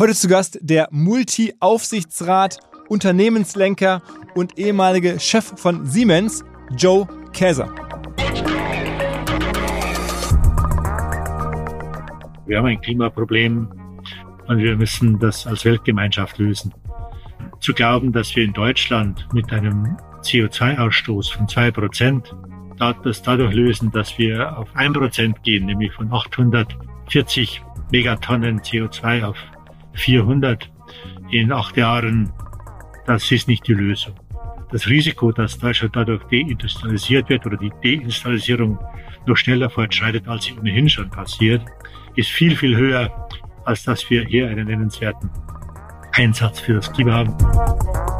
Heute zu Gast der Multi-Aufsichtsrat, Unternehmenslenker und ehemalige Chef von Siemens, Joe Käser. Wir haben ein Klimaproblem und wir müssen das als Weltgemeinschaft lösen. Zu glauben, dass wir in Deutschland mit einem CO2-Ausstoß von zwei Prozent das dadurch lösen, dass wir auf ein Prozent gehen, nämlich von 840 Megatonnen CO2 auf 400 in acht Jahren, das ist nicht die Lösung. Das Risiko, dass Deutschland dadurch deindustrialisiert wird oder die Deindustrialisierung noch schneller fortschreitet, als sie ohnehin schon passiert, ist viel, viel höher, als dass wir hier einen nennenswerten Einsatz für das Klima haben.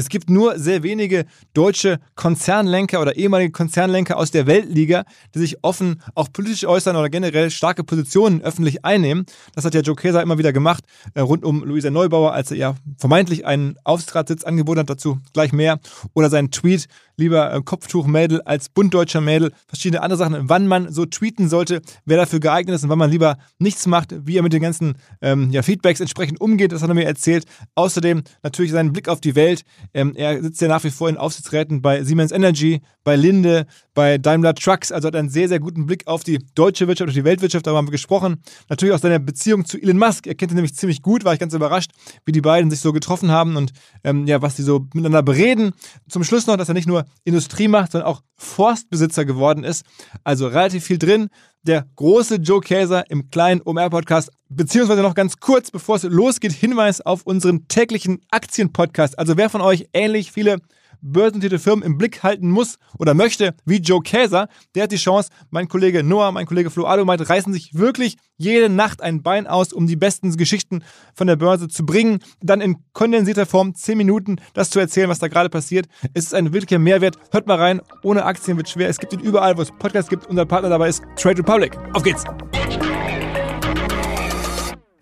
Es gibt nur sehr wenige deutsche Konzernlenker oder ehemalige Konzernlenker aus der Weltliga, die sich offen auch politisch äußern oder generell starke Positionen öffentlich einnehmen. Das hat ja Joe Keser immer wieder gemacht, äh, rund um Luisa Neubauer, als er ja vermeintlich einen Aufsichtsratssitz angeboten hat, dazu gleich mehr. Oder sein Tweet, lieber äh, Kopftuchmädel als buntdeutscher Mädel, verschiedene andere Sachen, wann man so tweeten sollte, wer dafür geeignet ist und wann man lieber nichts macht, wie er mit den ganzen ähm, ja, Feedbacks entsprechend umgeht, das hat er mir erzählt. Außerdem natürlich seinen Blick auf die Welt, ähm, er sitzt ja nach wie vor in Aufsichtsräten bei Siemens Energy, bei Linde, bei Daimler Trucks, also hat einen sehr, sehr guten Blick auf die deutsche Wirtschaft, auf die Weltwirtschaft, darüber haben wir gesprochen. Natürlich auch seine Beziehung zu Elon Musk, er kennt ihn nämlich ziemlich gut, war ich ganz überrascht, wie die beiden sich so getroffen haben und ähm, ja, was sie so miteinander bereden. Zum Schluss noch, dass er nicht nur Industrie macht, sondern auch Forstbesitzer geworden ist. Also relativ viel drin. Der große Joe Käser im kleinen OMR-Podcast. Beziehungsweise noch ganz kurz, bevor es losgeht, Hinweis auf unseren täglichen Aktien-Podcast. Also wer von euch ähnlich viele börsennotierte Firmen im Blick halten muss oder möchte, wie Joe Käser, der hat die Chance, mein Kollege Noah, mein Kollege Flo Adomeit reißen sich wirklich jede Nacht ein Bein aus, um die besten Geschichten von der Börse zu bringen, dann in kondensierter Form 10 Minuten das zu erzählen, was da gerade passiert. Es ist ein wirklicher Mehrwert. Hört mal rein, ohne Aktien wird schwer. Es gibt ihn überall, wo es Podcasts gibt. Unser Partner dabei ist Trade Republic. Auf geht's!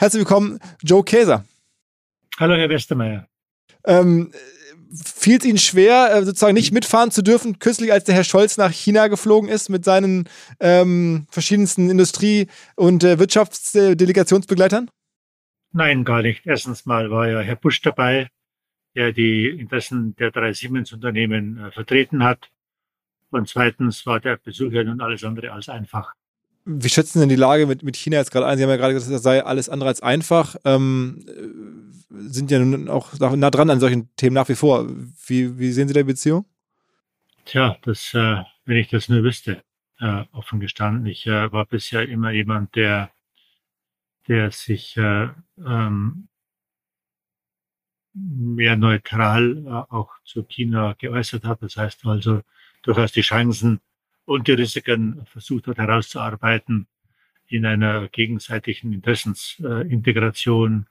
Herzlich willkommen, Joe Käser. Hallo, Herr Westermeier. Ähm, fiel es Ihnen schwer, äh, sozusagen nicht mitfahren zu dürfen, kürzlich als der Herr Scholz nach China geflogen ist mit seinen ähm, verschiedensten Industrie- und äh, Wirtschaftsdelegationsbegleitern? Nein, gar nicht. Erstens mal war ja Herr Busch dabei, der die Interessen der drei Siemens-Unternehmen äh, vertreten hat. Und zweitens war der Besuch ja nun alles andere als einfach. Wie schätzen Sie denn die Lage mit, mit China jetzt gerade ein? Sie haben ja gerade gesagt, das sei alles andere als einfach. Ähm, sind ja nun auch nah dran an solchen Themen nach wie vor. Wie, wie sehen Sie die Beziehung? Tja, das, äh, wenn ich das nur wüsste, äh, offen gestanden. Ich äh, war bisher immer jemand, der, der sich äh, ähm, mehr neutral äh, auch zu China geäußert hat. Das heißt also durchaus die Chancen und die Risiken versucht hat herauszuarbeiten. in einer gegenseitigen Interessensintegration.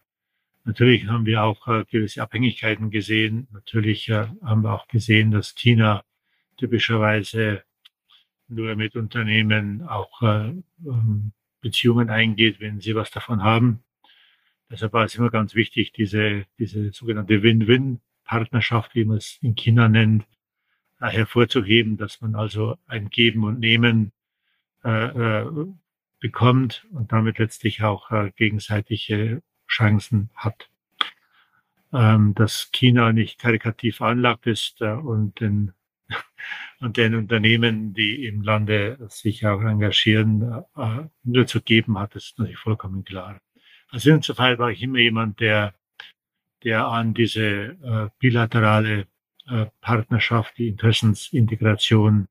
Natürlich haben wir auch äh, gewisse Abhängigkeiten gesehen. Natürlich äh, haben wir auch gesehen, dass China typischerweise nur mit Unternehmen auch äh, ähm, Beziehungen eingeht, wenn sie was davon haben. Deshalb war es immer ganz wichtig, diese, diese sogenannte Win-Win-Partnerschaft, wie man es in China nennt, hervorzuheben, dass man also ein Geben und Nehmen äh, bekommt und damit letztlich auch äh, gegenseitige Chancen hat. Ähm, dass China nicht karikativ anlagt ist äh, und den und den Unternehmen, die im Lande sich auch engagieren, äh, nur zu geben hat, ist natürlich vollkommen klar. Also insofern war ich immer jemand, der, der an diese äh, bilaterale äh, Partnerschaft, die Interessensintegration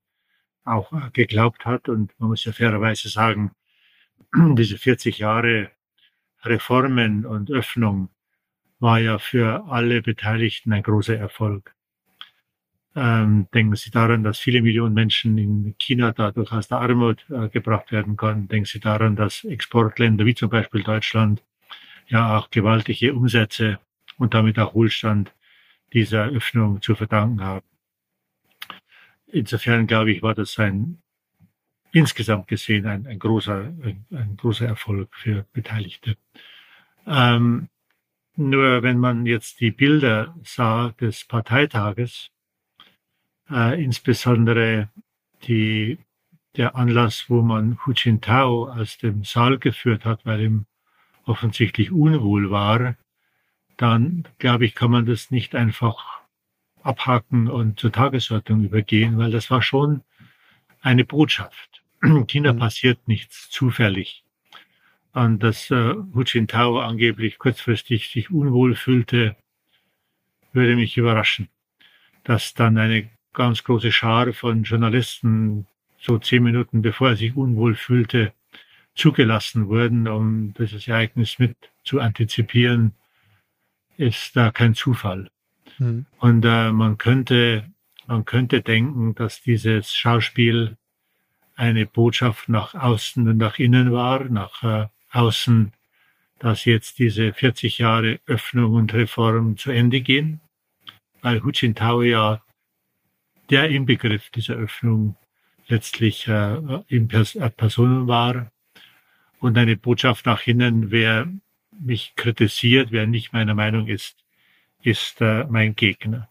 auch äh, geglaubt hat. Und man muss ja fairerweise sagen, diese 40 Jahre Reformen und Öffnung war ja für alle Beteiligten ein großer Erfolg. Ähm, denken Sie daran, dass viele Millionen Menschen in China dadurch aus der Armut äh, gebracht werden konnten. Denken Sie daran, dass Exportländer wie zum Beispiel Deutschland ja auch gewaltige Umsätze und damit auch Wohlstand dieser Öffnung zu verdanken haben. Insofern glaube ich, war das ein insgesamt gesehen ein, ein großer ein, ein, großer Erfolg für Beteiligte. Ähm, nur wenn man jetzt die Bilder sah des Parteitages, äh, insbesondere die, der Anlass, wo man Hu Jintao aus dem Saal geführt hat, weil ihm offensichtlich unwohl war, dann glaube ich, kann man das nicht einfach abhaken und zur Tagesordnung übergehen, weil das war schon eine Botschaft. China mhm. passiert nichts zufällig. Und dass äh, Hu Jintao angeblich kurzfristig sich unwohl fühlte, würde mich überraschen. Dass dann eine ganz große Schar von Journalisten so zehn Minuten bevor er sich unwohl fühlte, zugelassen wurden, um dieses Ereignis mit zu antizipieren, ist da kein Zufall. Mhm. Und äh, man könnte, man könnte denken, dass dieses Schauspiel eine Botschaft nach außen und nach innen war, nach äh, außen, dass jetzt diese 40 Jahre Öffnung und Reform zu Ende gehen, weil Hu Jintao ja der Inbegriff dieser Öffnung letztlich äh, in Pers Personen war. Und eine Botschaft nach innen, wer mich kritisiert, wer nicht meiner Meinung ist, ist äh, mein Gegner.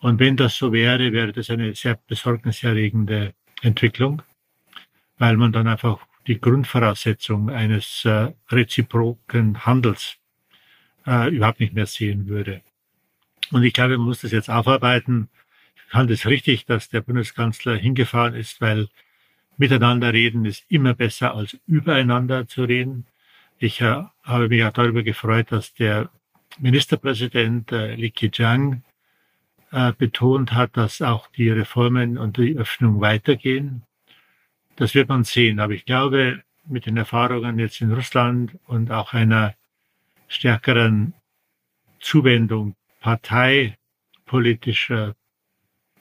Und wenn das so wäre, wäre das eine sehr besorgniserregende Entwicklung, weil man dann einfach die Grundvoraussetzung eines äh, reziproken Handels äh, überhaupt nicht mehr sehen würde. Und ich glaube, man muss das jetzt aufarbeiten halte es richtig, dass der Bundeskanzler hingefahren ist, weil miteinander reden ist immer besser als übereinander zu reden. Ich äh, habe mich auch darüber gefreut, dass der Ministerpräsident äh, Li Keqiang äh, betont hat, dass auch die Reformen und die Öffnung weitergehen. Das wird man sehen. Aber ich glaube, mit den Erfahrungen jetzt in Russland und auch einer stärkeren Zuwendung parteipolitischer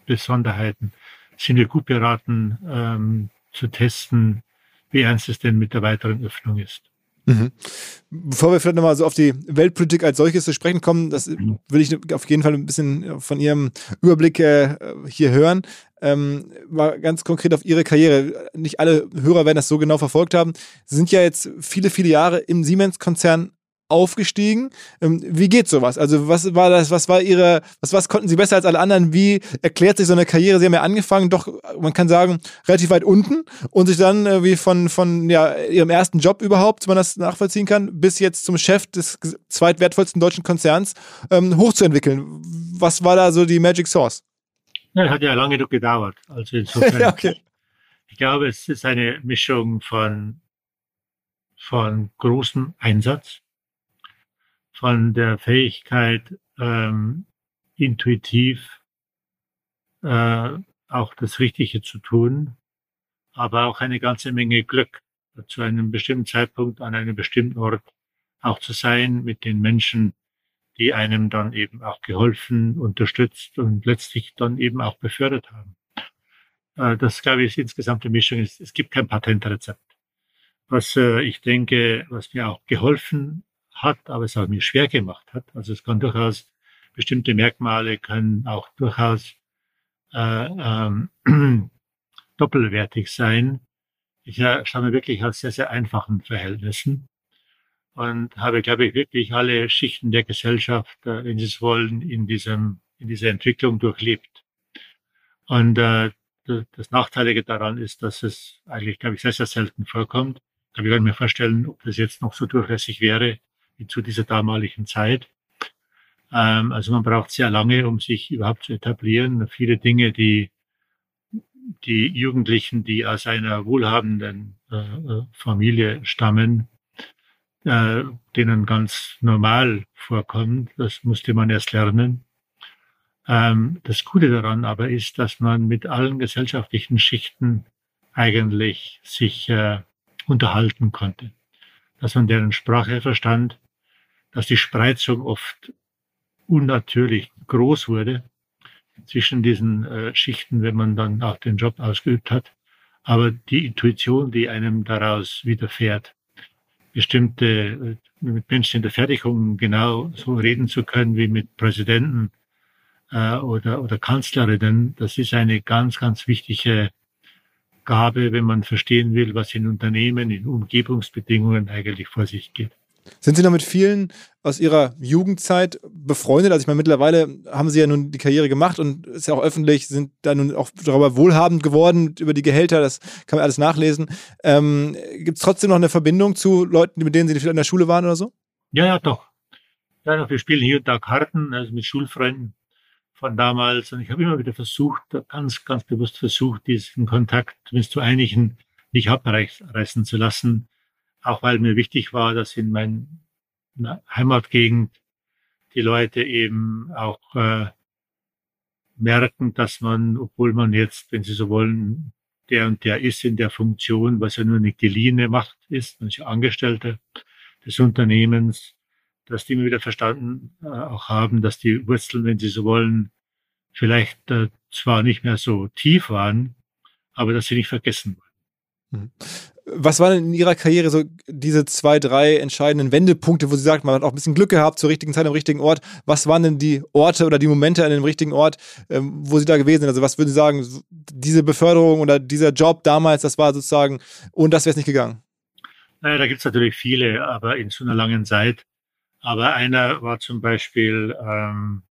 Besonderheiten sind wir gut beraten ähm, zu testen, wie ernst es denn mit der weiteren Öffnung ist. Mhm. Bevor wir vielleicht nochmal so auf die Weltpolitik als solches zu sprechen kommen, das will ich auf jeden Fall ein bisschen von Ihrem Überblick äh, hier hören. Ähm, mal ganz konkret auf Ihre Karriere. Nicht alle Hörer werden das so genau verfolgt haben. Sie sind ja jetzt viele, viele Jahre im Siemens-Konzern aufgestiegen. Ähm, wie geht sowas? Also was war das, was war ihre, was, was konnten sie besser als alle anderen? Wie erklärt sich so eine Karriere? Sie haben ja angefangen, doch, man kann sagen, relativ weit unten und sich dann äh, wie von, von ja, ihrem ersten Job überhaupt, wenn man das nachvollziehen kann, bis jetzt zum Chef des zweitwertvollsten deutschen Konzerns ähm, hochzuentwickeln. Was war da so die Magic Source? Ja, hat ja lange gedauert. Also insofern. ja, okay. Ich glaube, es ist eine Mischung von, von großem Einsatz, von der Fähigkeit, ähm, intuitiv äh, auch das Richtige zu tun, aber auch eine ganze Menge Glück, zu einem bestimmten Zeitpunkt an einem bestimmten Ort auch zu sein mit den Menschen, die einem dann eben auch geholfen, unterstützt und letztlich dann eben auch befördert haben. Äh, das, glaube ich, ist insgesamt die Mischung. Es, es gibt kein Patentrezept. was äh, ich denke, was mir auch geholfen hat, aber es auch mir schwer gemacht hat. Also es kann durchaus bestimmte Merkmale können auch durchaus äh, ähm, doppelwertig sein. Ich äh, stamme wirklich aus sehr, sehr einfachen Verhältnissen und habe, glaube ich, wirklich alle Schichten der Gesellschaft, äh, wenn Sie es wollen, in diesem, in dieser Entwicklung durchlebt. Und äh, das Nachteilige daran ist, dass es eigentlich, glaube ich, sehr, sehr selten vorkommt. Ich kann mir vorstellen, ob das jetzt noch so durchlässig wäre zu dieser damaligen Zeit. Ähm, also man braucht sehr lange, um sich überhaupt zu etablieren. Viele Dinge, die die Jugendlichen, die aus einer wohlhabenden äh, äh Familie stammen, äh, denen ganz normal vorkommt. Das musste man erst lernen. Ähm, das Gute daran aber ist, dass man mit allen gesellschaftlichen Schichten eigentlich sich äh, unterhalten konnte. Dass man deren Sprache verstand, dass die Spreizung oft unnatürlich groß wurde zwischen diesen äh, Schichten, wenn man dann auch den Job ausgeübt hat. Aber die Intuition, die einem daraus widerfährt, bestimmte, äh, mit Menschen in der Fertigung genau so reden zu können wie mit Präsidenten äh, oder, oder Kanzlerinnen, das ist eine ganz, ganz wichtige Gabe, wenn man verstehen will, was in Unternehmen, in Umgebungsbedingungen eigentlich vor sich geht. Sind Sie noch mit vielen aus Ihrer Jugendzeit befreundet? Also ich meine, mittlerweile haben Sie ja nun die Karriere gemacht und ist ja auch öffentlich, sind da nun auch darüber wohlhabend geworden, über die Gehälter, das kann man alles nachlesen. Ähm, Gibt es trotzdem noch eine Verbindung zu Leuten, mit denen Sie in der Schule waren oder so? Ja, ja, doch. Ja, doch, wir spielen hier und da Karten, also mit Schulfreunden von damals. Und ich habe immer wieder versucht, ganz, ganz bewusst versucht, diesen Kontakt zumindest zu einigen nicht abreißen zu lassen auch weil mir wichtig war, dass in meiner Heimatgegend die Leute eben auch äh, merken, dass man, obwohl man jetzt, wenn sie so wollen, der und der ist in der Funktion, was ja nur eine geliehene Macht ist, man ist ja Angestellter des Unternehmens, dass die mir wieder verstanden äh, auch haben, dass die Wurzeln, wenn sie so wollen, vielleicht äh, zwar nicht mehr so tief waren, aber dass sie nicht vergessen wurden. Was waren in Ihrer Karriere so diese zwei, drei entscheidenden Wendepunkte, wo Sie sagt, man hat auch ein bisschen Glück gehabt zur richtigen Zeit am richtigen Ort? Was waren denn die Orte oder die Momente an dem richtigen Ort, ähm, wo Sie da gewesen sind? Also was würden Sie sagen, diese Beförderung oder dieser Job damals, das war sozusagen, und das wäre es nicht gegangen? Naja, da gibt es natürlich viele, aber in so einer langen Zeit. Aber einer war zum Beispiel, ähm,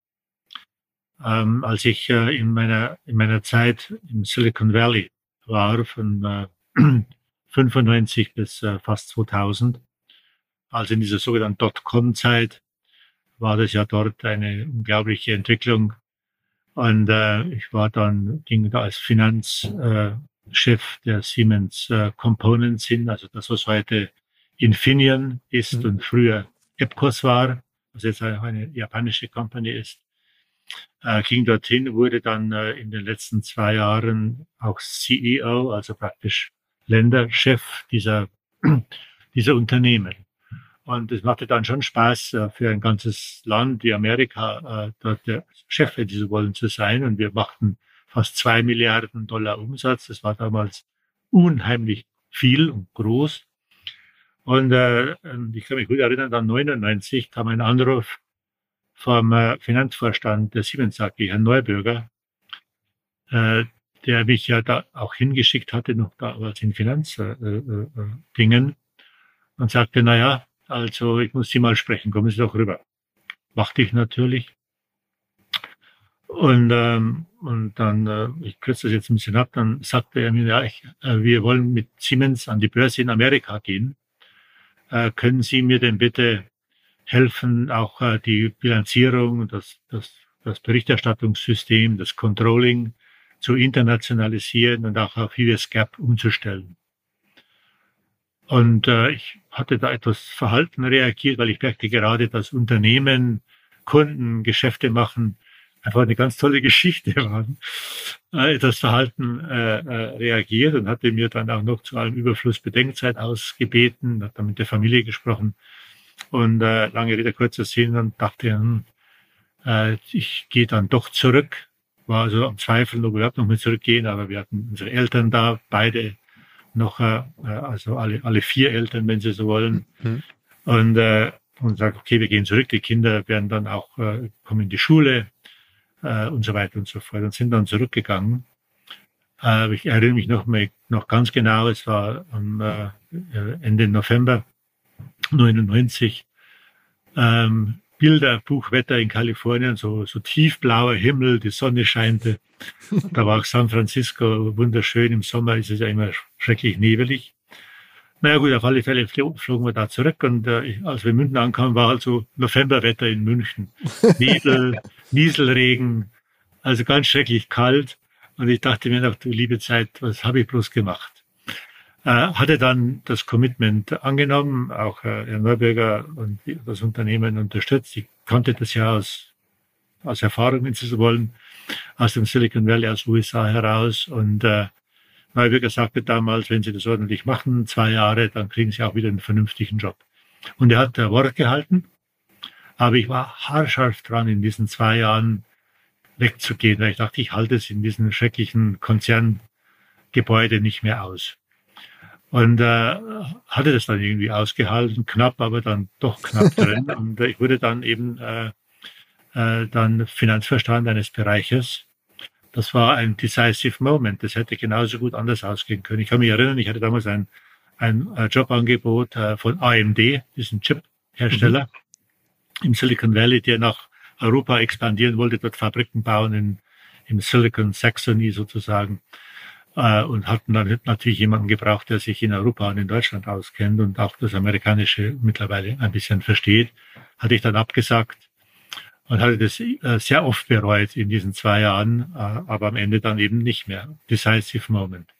ähm, als ich äh, in meiner in meiner Zeit im Silicon Valley war, von äh, 95 bis äh, fast 2000. Also in dieser sogenannten Dotcom-Zeit war das ja dort eine unglaubliche Entwicklung. Und äh, ich war dann, ging da als Finanzchef äh, der Siemens äh, Components hin, also das, was heute Infineon ist mhm. und früher Epcos war, was jetzt auch eine japanische Company ist. Äh, ging dorthin, wurde dann äh, in den letzten zwei Jahren auch CEO, also praktisch Länderchef dieser, dieser Unternehmen. Und es machte dann schon Spaß, äh, für ein ganzes Land wie Amerika äh, dort der Chef, wenn Sie so wollen, zu sein. Und wir machten fast zwei Milliarden Dollar Umsatz. Das war damals unheimlich viel und groß. Und äh, ich kann mich gut erinnern, dann 99 kam ein Anruf vom äh, Finanzvorstand der Siemens AG, Herrn Neubürger, äh, der mich ja da auch hingeschickt hatte, noch damals in Finanzdingen, äh, äh, und sagte, na ja, also ich muss Sie mal sprechen, kommen Sie doch rüber. Machte ich natürlich. Und, ähm, und dann, äh, ich kürze das jetzt ein bisschen ab, dann sagte er mir, ja, ich, äh, wir wollen mit Siemens an die Börse in Amerika gehen. Äh, können Sie mir denn bitte helfen, auch äh, die Bilanzierung, das, das, das Berichterstattungssystem, das Controlling zu internationalisieren und auch auf US Gap umzustellen. Und äh, ich hatte da etwas verhalten reagiert, weil ich merkte gerade, dass Unternehmen, Kunden, Geschäfte machen, einfach eine ganz tolle Geschichte waren. Äh, etwas verhalten äh, äh, reagiert und hatte mir dann auch noch zu allem Überfluss Bedenkzeit ausgebeten, hat dann mit der Familie gesprochen und äh, lange Rede, kurzer Sinn und dachte, hm, äh, ich gehe dann doch zurück war also am Zweifeln, ob wir überhaupt noch mal zurückgehen, aber wir hatten unsere Eltern da, beide noch, äh, also alle, alle vier Eltern, wenn sie so wollen. Mhm. Und, äh, und sagt, okay, wir gehen zurück. Die Kinder werden dann auch, äh, kommen in die Schule äh, und so weiter und so fort und sind dann zurückgegangen. Äh, ich erinnere mich noch, mal, noch ganz genau, es war am äh, Ende November 99. Ähm, Bilder, Buchwetter in Kalifornien, so, so tiefblauer Himmel, die Sonne scheinte. Da war auch San Francisco wunderschön. Im Sommer ist es ja immer schrecklich nebelig. Naja gut, auf alle Fälle flogen wir da zurück und äh, als wir in München ankamen, war also Novemberwetter in München. Nebel, Nieselregen, also ganz schrecklich kalt. Und ich dachte mir noch, du liebe Zeit, was habe ich bloß gemacht? Äh, hatte dann das Commitment angenommen, auch äh, Herr Neubürger und das Unternehmen unterstützt. Ich kannte das ja aus, aus Erfahrung, wenn Sie so wollen, aus dem Silicon Valley, aus USA heraus. Und äh, Neubürger sagte damals, wenn Sie das ordentlich machen, zwei Jahre, dann kriegen Sie auch wieder einen vernünftigen Job. Und er hat Wort gehalten. Aber ich war haarscharf dran, in diesen zwei Jahren wegzugehen, weil ich dachte, ich halte es in diesem schrecklichen Konzerngebäude nicht mehr aus. Und äh, hatte das dann irgendwie ausgehalten, knapp, aber dann doch knapp drin. Und ich wurde dann eben äh, äh, dann Finanzverstand eines Bereiches. Das war ein decisive Moment. Das hätte genauso gut anders ausgehen können. Ich kann mich erinnern, ich hatte damals ein, ein äh, Jobangebot äh, von AMD, diesen Chip-Hersteller mhm. im Silicon Valley, der nach Europa expandieren wollte, dort Fabriken bauen in, im Silicon Saxony sozusagen äh, und hatten dann natürlich jemanden gebraucht, der sich in Europa und in Deutschland auskennt und auch das Amerikanische mittlerweile ein bisschen versteht. Hatte ich dann abgesagt und hatte das äh, sehr oft bereut in diesen zwei Jahren, äh, aber am Ende dann eben nicht mehr. Decisive Moment.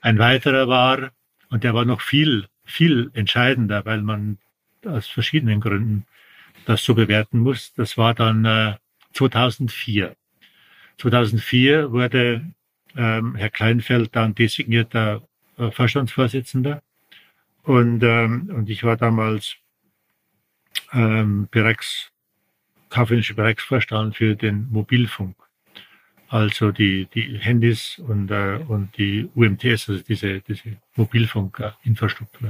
Ein weiterer war, und der war noch viel, viel entscheidender, weil man aus verschiedenen Gründen das so bewerten muss. Das war dann äh, 2004. 2004 wurde ähm, Herr Kleinfeld dann designierter äh, Vorstandsvorsitzender. Und, ähm, und ich war damals ähm, Bereichs, kaufmännischer Bereichsvorstand für den Mobilfunk. Also die, die Handys und, äh, und die UMTS, also diese, diese Mobilfunkinfrastruktur.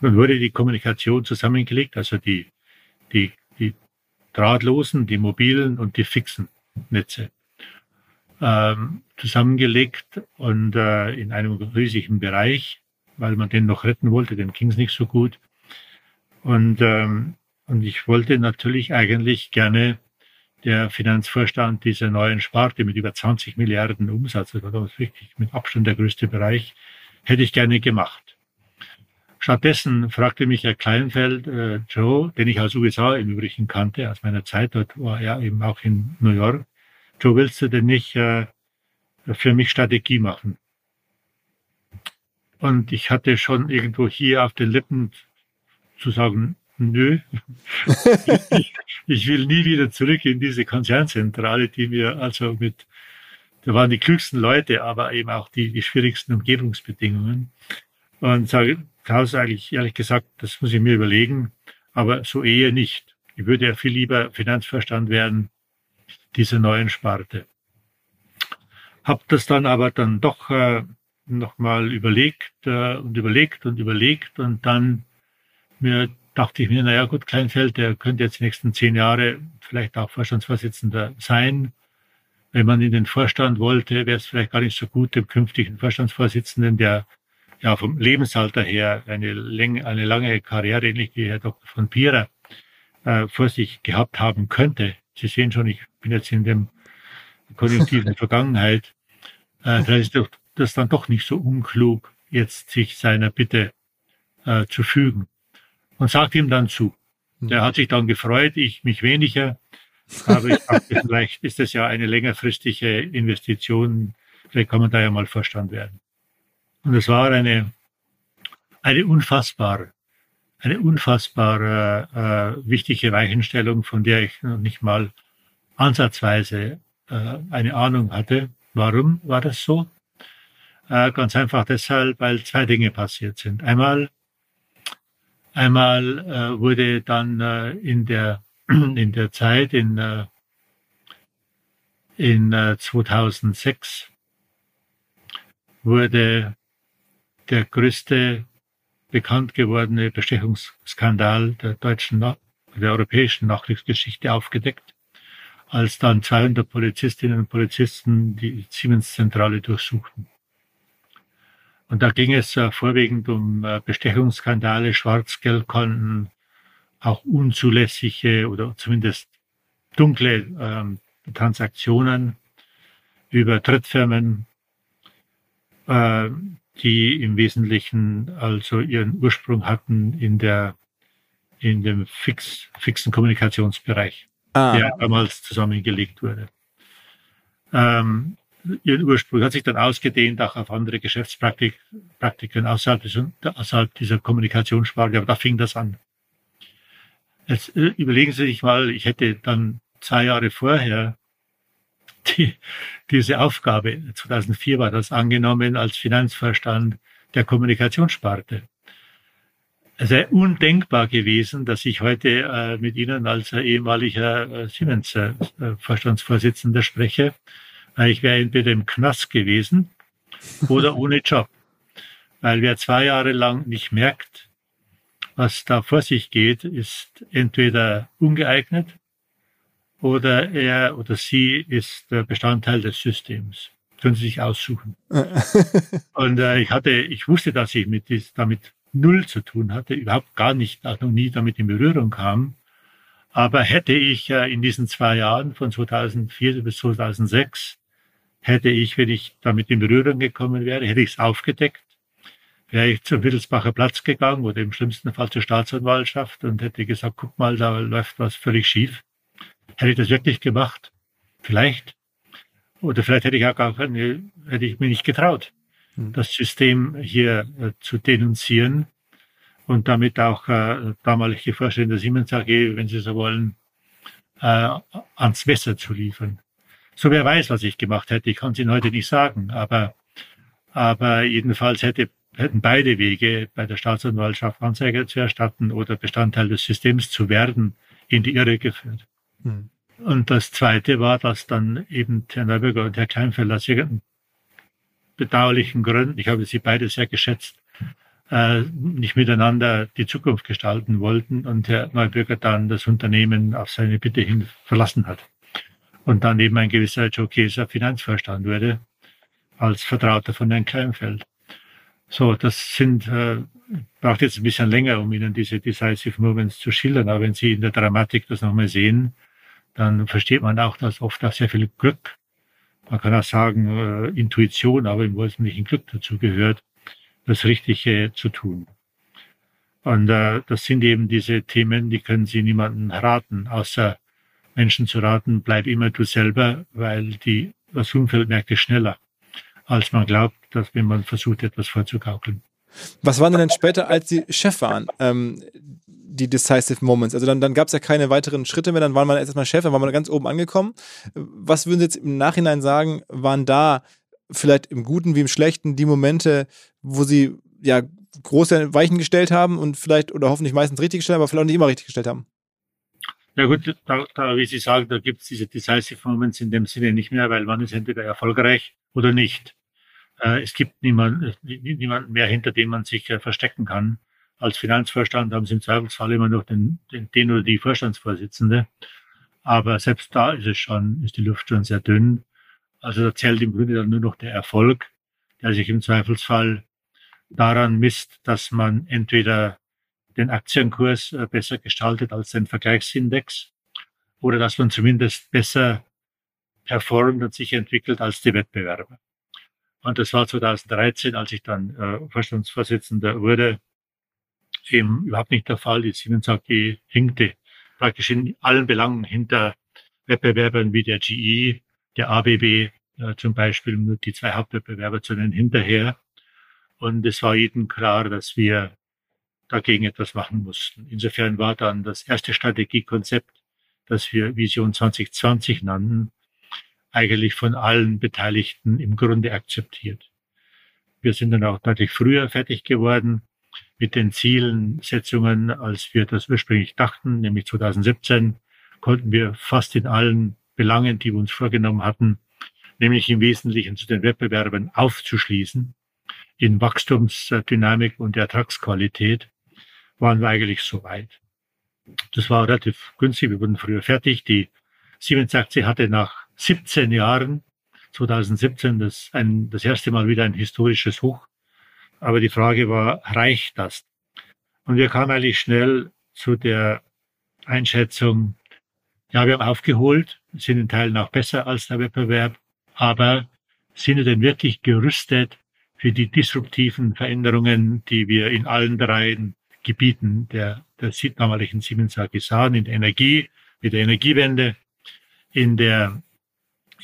Und dann wurde die Kommunikation zusammengelegt, also die, die, die drahtlosen, die mobilen und die fixen Netze ähm, zusammengelegt und äh, in einem riesigen Bereich, weil man den noch retten wollte, dem ging es nicht so gut. Und, ähm, und ich wollte natürlich eigentlich gerne der Finanzvorstand dieser neuen Sparte mit über 20 Milliarden Umsatz, das war damals wirklich mit Abstand der größte Bereich, hätte ich gerne gemacht. Stattdessen fragte mich Herr Kleinfeld, äh, Joe, den ich aus USA im Übrigen kannte, aus meiner Zeit, dort war er eben auch in New York, du willst du denn nicht äh, für mich Strategie machen? Und ich hatte schon irgendwo hier auf den Lippen zu sagen, nö, ich, ich will nie wieder zurück in diese Konzernzentrale, die mir also mit, da waren die klügsten Leute, aber eben auch die, die schwierigsten Umgebungsbedingungen. Und sage, Klaus, eigentlich ehrlich gesagt, das muss ich mir überlegen, aber so eher nicht. Ich würde ja viel lieber Finanzverstand werden diese neuen Sparte. Hab das dann aber dann doch äh, nochmal überlegt äh, und überlegt und überlegt und dann mir dachte ich mir, naja gut, Kleinfeld, der könnte jetzt die nächsten zehn Jahre vielleicht auch Vorstandsvorsitzender sein. Wenn man in den Vorstand wollte, wäre es vielleicht gar nicht so gut, dem künftigen Vorstandsvorsitzenden, der ja vom Lebensalter her eine, Länge, eine lange Karriere, ähnlich wie Herr Dr. von Pierer, äh, vor sich gehabt haben könnte. Sie sehen schon, ich bin jetzt in dem Konjunktiv der Vergangenheit. Äh, da ist doch, das dann doch nicht so unklug, jetzt sich seiner Bitte äh, zu fügen. Und sagt ihm dann zu. Der hat sich dann gefreut, ich mich weniger. Aber ich dachte, vielleicht ist das ja eine längerfristige Investition. Vielleicht kann man da ja mal Vorstand werden. Und es war eine, eine unfassbar eine unfassbar äh, wichtige Weichenstellung, von der ich noch nicht mal ansatzweise äh, eine Ahnung hatte. Warum war das so? Äh, ganz einfach deshalb, weil zwei Dinge passiert sind. Einmal, einmal äh, wurde dann äh, in der in der Zeit in äh, in äh, 2006 wurde der größte bekannt gewordene Bestechungsskandal der deutschen, der europäischen Nachkriegsgeschichte aufgedeckt, als dann 200 Polizistinnen und Polizisten die Siemens-Zentrale durchsuchten. Und da ging es äh, vorwiegend um äh, Bestechungsskandale, Schwarzgeldkonten, auch unzulässige oder zumindest dunkle ähm, Transaktionen über Drittfirmen, äh, die im Wesentlichen also ihren Ursprung hatten in der in dem fix, fixen Kommunikationsbereich, ah. der damals zusammengelegt wurde. Ähm, ihren Ursprung hat sich dann ausgedehnt auch auf andere Geschäftspraktiken außerhalb, des, außerhalb dieser Kommunikationssparte, aber da fing das an. Jetzt äh, überlegen Sie sich mal, ich hätte dann zwei Jahre vorher die, diese Aufgabe, 2004 war das angenommen als Finanzvorstand der Kommunikationssparte. Es wäre undenkbar gewesen, dass ich heute äh, mit Ihnen als äh, ehemaliger äh, Siemens-Vorstandsvorsitzender spreche. Äh, ich wäre entweder im Knast gewesen oder ohne Job. Weil wer zwei Jahre lang nicht merkt, was da vor sich geht, ist entweder ungeeignet oder er oder sie ist Bestandteil des Systems. Können Sie sich aussuchen. und äh, ich hatte, ich wusste, dass ich mit dies, damit null zu tun hatte, überhaupt gar nicht, noch nie damit in Berührung kam. Aber hätte ich äh, in diesen zwei Jahren von 2004 bis 2006, hätte ich, wenn ich damit in Berührung gekommen wäre, hätte ich es aufgedeckt, wäre ich zum Wittelsbacher Platz gegangen oder im schlimmsten Fall zur Staatsanwaltschaft und hätte gesagt, guck mal, da läuft was völlig schief. Hätte ich das wirklich gemacht? Vielleicht. Oder vielleicht hätte ich auch gar keine, hätte ich mir nicht getraut, mhm. das System hier äh, zu denunzieren und damit auch äh, damalige Vorstände der Siemens AG, wenn Sie so wollen, äh, ans Messer zu liefern. So wer weiß, was ich gemacht hätte. Ich kann es Ihnen heute nicht sagen, aber, aber jedenfalls hätte, hätten beide Wege bei der Staatsanwaltschaft Anzeige zu erstatten oder Bestandteil des Systems zu werden, in die Irre geführt. Hm. Und das Zweite war, dass dann eben Herr Neuberger und Herr Kleinfelder aus irgendeinen bedauerlichen Gründen, ich habe sie beide sehr geschätzt, äh, nicht miteinander die Zukunft gestalten wollten und Herr Neubürger dann das Unternehmen auf seine Bitte hin verlassen hat. Und dann eben ein gewisser Joe Keser Finanzvorstand wurde, als Vertrauter von Herrn Kleinfeld. So, das sind, äh, braucht jetzt ein bisschen länger, um Ihnen diese Decisive Movements zu schildern, aber wenn Sie in der Dramatik das nochmal sehen, dann versteht man auch, dass oft auch sehr viel Glück, man kann auch sagen äh, Intuition, aber im Wesentlichen Glück dazu gehört, das Richtige zu tun. Und äh, das sind eben diese Themen, die können Sie niemandem raten, außer Menschen zu raten, bleib immer du selber, weil die, das Umfeld merkt es schneller, als man glaubt, dass wenn man versucht, etwas vorzugaukeln. Was waren denn später, als Sie Chef waren? Ähm, die Decisive Moments. Also dann, dann gab es ja keine weiteren Schritte mehr, dann war man erstmal Chef, dann war man ganz oben angekommen. Was würden Sie jetzt im Nachhinein sagen, waren da vielleicht im Guten wie im Schlechten die Momente, wo Sie ja große Weichen gestellt haben und vielleicht oder hoffentlich meistens richtig gestellt haben, aber vielleicht auch nicht immer richtig gestellt haben? Ja gut, da, da, wie Sie sagen, da gibt es diese Decisive Moments in dem Sinne nicht mehr, weil man ist entweder erfolgreich oder nicht. Äh, es gibt niemand, niemanden mehr, hinter dem man sich äh, verstecken kann als Finanzvorstand haben sie im Zweifelsfall immer noch den, den, den oder die Vorstandsvorsitzende. Aber selbst da ist es schon, ist die Luft schon sehr dünn. Also da zählt im Grunde dann nur noch der Erfolg, der sich im Zweifelsfall daran misst, dass man entweder den Aktienkurs äh, besser gestaltet als den Vergleichsindex oder dass man zumindest besser performt und sich entwickelt als die Wettbewerber. Und das war 2013, als ich dann äh, Vorstandsvorsitzender wurde, eben überhaupt nicht der Fall. Die Siemens AG hinkte praktisch in allen Belangen hinter Wettbewerbern wie der GE, der ABB äh, zum Beispiel, nur die zwei Hauptwettbewerber zu nennen, hinterher. Und es war jedem klar, dass wir dagegen etwas machen mussten. Insofern war dann das erste Strategiekonzept, das wir Vision 2020 nannten, eigentlich von allen Beteiligten im Grunde akzeptiert. Wir sind dann auch deutlich früher fertig geworden mit den Zielsetzungen, als wir das ursprünglich dachten, nämlich 2017, konnten wir fast in allen Belangen, die wir uns vorgenommen hatten, nämlich im Wesentlichen zu den Wettbewerbern aufzuschließen, in Wachstumsdynamik und Ertragsqualität waren wir eigentlich so weit. Das war relativ günstig. Wir wurden früher fertig. Die Siemens-Aktie hatte nach 17 Jahren, 2017, das, ein, das erste Mal wieder ein historisches Hoch. Aber die Frage war, reicht das? Und wir kamen eigentlich schnell zu der Einschätzung, ja, wir haben aufgeholt, sind in Teilen auch besser als der Wettbewerb, aber sind wir denn wirklich gerüstet für die disruptiven Veränderungen, die wir in allen drei Gebieten der, der damaligen Siemens AG sahen, in der Energie, mit der Energiewende, in der,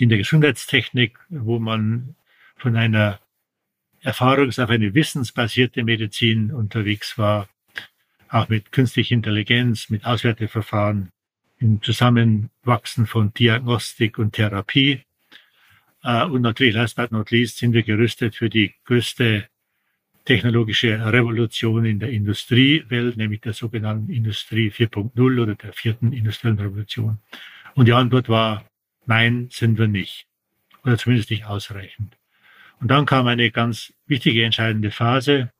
in der Gesundheitstechnik, wo man von einer erfahrungs- auf eine wissensbasierte Medizin unterwegs war, auch mit künstlicher Intelligenz, mit Auswerteverfahren, im Zusammenwachsen von Diagnostik und Therapie. Äh, und natürlich, last but not least, sind wir gerüstet für die größte technologische Revolution in der Industriewelt, nämlich der sogenannten Industrie 4.0 oder der vierten industriellen Revolution. Und die Antwort war, nein, sind wir nicht. Oder zumindest nicht ausreichend. Und dann kam eine ganz wichtige, entscheidende Phase,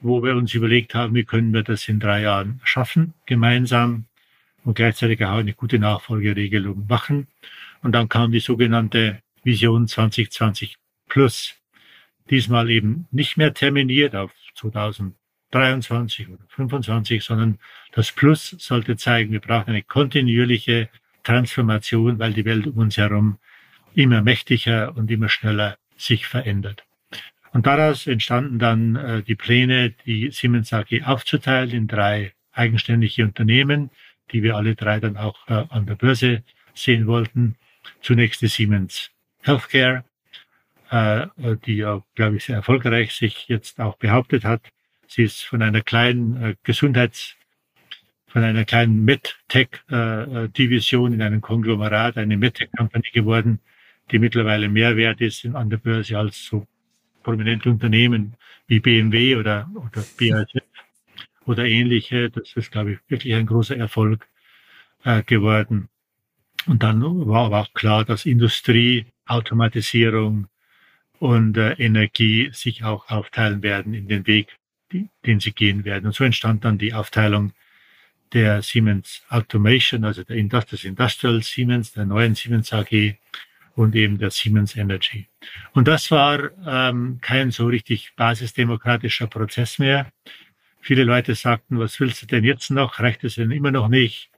wo wir uns überlegt haben, wie können wir das in drei Jahren schaffen, gemeinsam und gleichzeitig auch eine gute Nachfolgeregelung machen. Und dann kam die sogenannte Vision 2020 Plus. Diesmal eben nicht mehr terminiert auf 2023 oder 2025, sondern das Plus sollte zeigen, wir brauchen eine kontinuierliche Transformation, weil die Welt um uns herum immer mächtiger und immer schneller sich verändert. Und daraus entstanden dann äh, die Pläne, die Siemens AG aufzuteilen in drei eigenständige Unternehmen, die wir alle drei dann auch äh, an der Börse sehen wollten. Zunächst die Siemens Healthcare, äh, die ja, glaube ich, sehr erfolgreich sich jetzt auch behauptet hat. Sie ist von einer kleinen äh, Gesundheits- von einer kleinen MedTech-Division in einem Konglomerat, eine MedTech-Company geworden, die mittlerweile mehr wert ist an der Börse als so prominente Unternehmen wie BMW oder, oder BASF oder ähnliche. Das ist, glaube ich, wirklich ein großer Erfolg äh, geworden. Und dann war aber auch klar, dass Industrie, Automatisierung und äh, Energie sich auch aufteilen werden in den Weg, die, den sie gehen werden. Und so entstand dann die Aufteilung der Siemens Automation, also der Industrial, Industrial Siemens, der neuen Siemens AG und eben der Siemens Energy. Und das war ähm, kein so richtig basisdemokratischer Prozess mehr. Viele Leute sagten, was willst du denn jetzt noch? Reicht es denn immer noch nicht?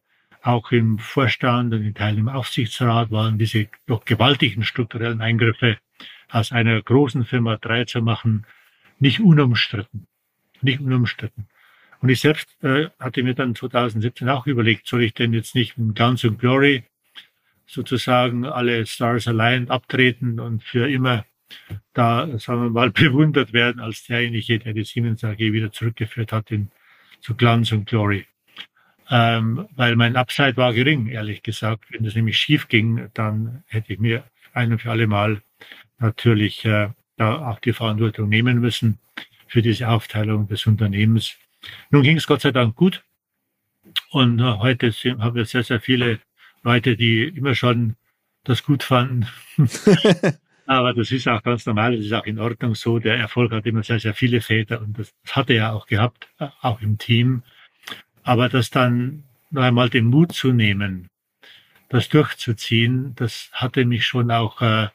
Auch im Vorstand und in Teilen im Aufsichtsrat waren diese doch gewaltigen strukturellen Eingriffe aus einer großen Firma drei zu machen, nicht unumstritten. Nicht unumstritten. Und ich selbst äh, hatte mir dann 2017 auch überlegt, soll ich denn jetzt nicht mit Guns and Glory sozusagen alle Stars Aligned abtreten und für immer da, sagen wir mal, bewundert werden als derjenige, der die Siemens AG wieder zurückgeführt hat in, zu Glanz und Glory. Ähm, weil mein Upside war gering, ehrlich gesagt. Wenn das nämlich schief ging, dann hätte ich mir ein und für alle Mal natürlich äh, da auch die Verantwortung nehmen müssen für diese Aufteilung des Unternehmens. Nun ging es Gott sei Dank gut. Und äh, heute haben wir sehr, sehr viele Leute, die immer schon das gut fanden. Aber das ist auch ganz normal, das ist auch in Ordnung so. Der Erfolg hat immer sehr, sehr viele Väter und das, das hat er ja auch gehabt, äh, auch im Team. Aber das dann noch einmal den Mut zu nehmen, das durchzuziehen, das hatte mich schon auch, äh,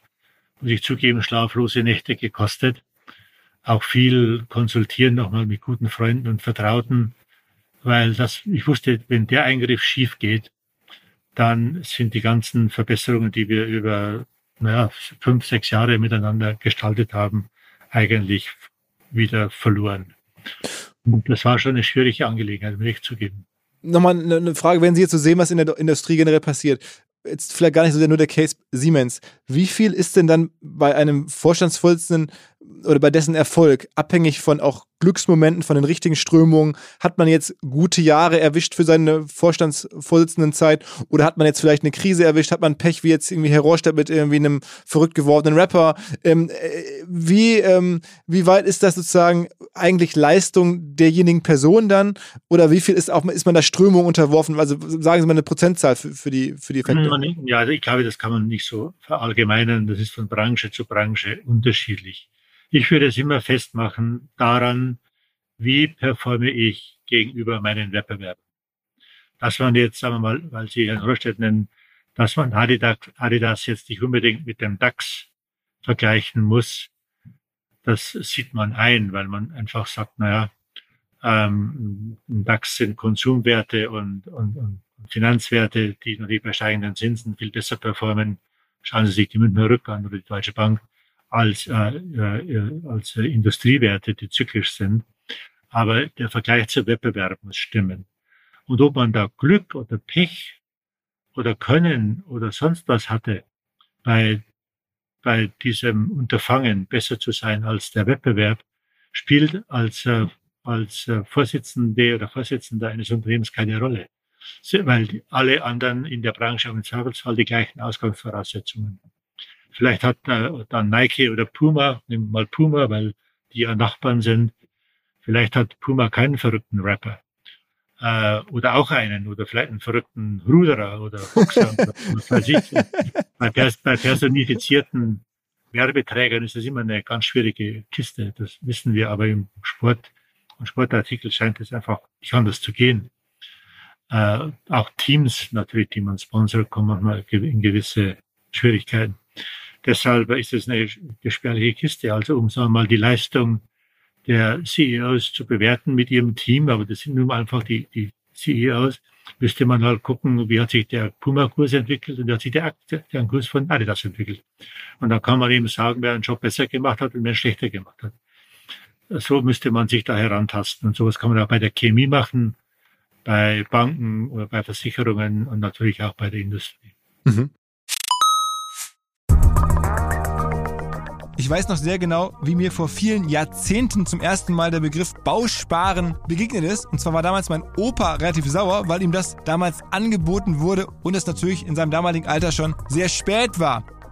muss ich zugeben, schlaflose Nächte gekostet. Auch viel konsultieren nochmal mit guten Freunden und Vertrauten, weil das, ich wusste, wenn der Eingriff schief geht, dann sind die ganzen Verbesserungen, die wir über naja, fünf, sechs Jahre miteinander gestaltet haben, eigentlich wieder verloren. Und das war schon eine schwierige Angelegenheit, recht zu geben. Nochmal eine Frage, wenn Sie jetzt so sehen, was in der Industrie generell passiert. Jetzt vielleicht gar nicht so sehr nur der Case Siemens. Wie viel ist denn dann bei einem Vorstandsvorsitzenden oder bei dessen Erfolg, abhängig von auch Glücksmomenten, von den richtigen Strömungen, hat man jetzt gute Jahre erwischt für seine Vorstandsvorsitzendenzeit oder hat man jetzt vielleicht eine Krise erwischt, hat man Pech wie jetzt irgendwie Herr Rohrstedt mit irgendwie einem verrückt gewordenen Rapper. Ähm, äh, wie, ähm, wie weit ist das sozusagen eigentlich Leistung derjenigen Person dann oder wie viel ist auch ist man der Strömung unterworfen? Also sagen Sie mal eine Prozentzahl für, für die für die Effekte. Ja, ich glaube, das kann man nicht so verallgemeinern. Das ist von Branche zu Branche unterschiedlich. Ich würde es immer festmachen daran, wie performe ich gegenüber meinen Wettbewerbern. Dass man jetzt, sagen wir mal, weil Sie Herrn Röstedt nennen, dass man Adidas, Adidas jetzt nicht unbedingt mit dem DAX vergleichen muss, das sieht man ein, weil man einfach sagt, naja, ähm, DAX sind Konsumwerte und, und, und Finanzwerte, die natürlich bei steigenden Zinsen viel besser performen. Schauen Sie sich die Münchner Rück an oder die Deutsche Bank als, äh, äh, als äh, Industriewerte, die zyklisch sind. Aber der Vergleich zur Wettbewerb muss stimmen. Und ob man da Glück oder Pech oder Können oder sonst was hatte, bei, bei diesem Unterfangen besser zu sein als der Wettbewerb, spielt als, äh, als äh, Vorsitzende oder Vorsitzender eines Unternehmens keine Rolle. Weil alle anderen in der Branche haben im Zweifelsfall die gleichen Ausgangsvoraussetzungen. Vielleicht hat äh, dann Nike oder Puma, nehmen wir mal Puma, weil die ja Nachbarn sind, vielleicht hat Puma keinen verrückten Rapper äh, oder auch einen oder vielleicht einen verrückten Ruderer oder Boxer oder was weiß ich. Bei, bei personifizierten Werbeträgern ist das immer eine ganz schwierige Kiste. Das wissen wir, aber im Sport und Sportartikel scheint es einfach nicht anders zu gehen. Äh, auch Teams natürlich, die man sponsert, kommen manchmal in gewisse Schwierigkeiten. Deshalb ist es eine gesperrliche Kiste. Also um sagen wir mal die Leistung der CEOs zu bewerten mit ihrem Team, aber das sind nun einfach die, die CEOs, müsste man halt gucken, wie hat sich der Puma-Kurs entwickelt und wie hat sich der, der Kurs von Adidas entwickelt. Und dann kann man eben sagen, wer einen Job besser gemacht hat und wer schlechter gemacht hat. So müsste man sich da herantasten. Und sowas kann man auch bei der Chemie machen, bei Banken oder bei Versicherungen und natürlich auch bei der Industrie. Mhm. Ich weiß noch sehr genau, wie mir vor vielen Jahrzehnten zum ersten Mal der Begriff Bausparen begegnet ist. Und zwar war damals mein Opa relativ sauer, weil ihm das damals angeboten wurde und es natürlich in seinem damaligen Alter schon sehr spät war.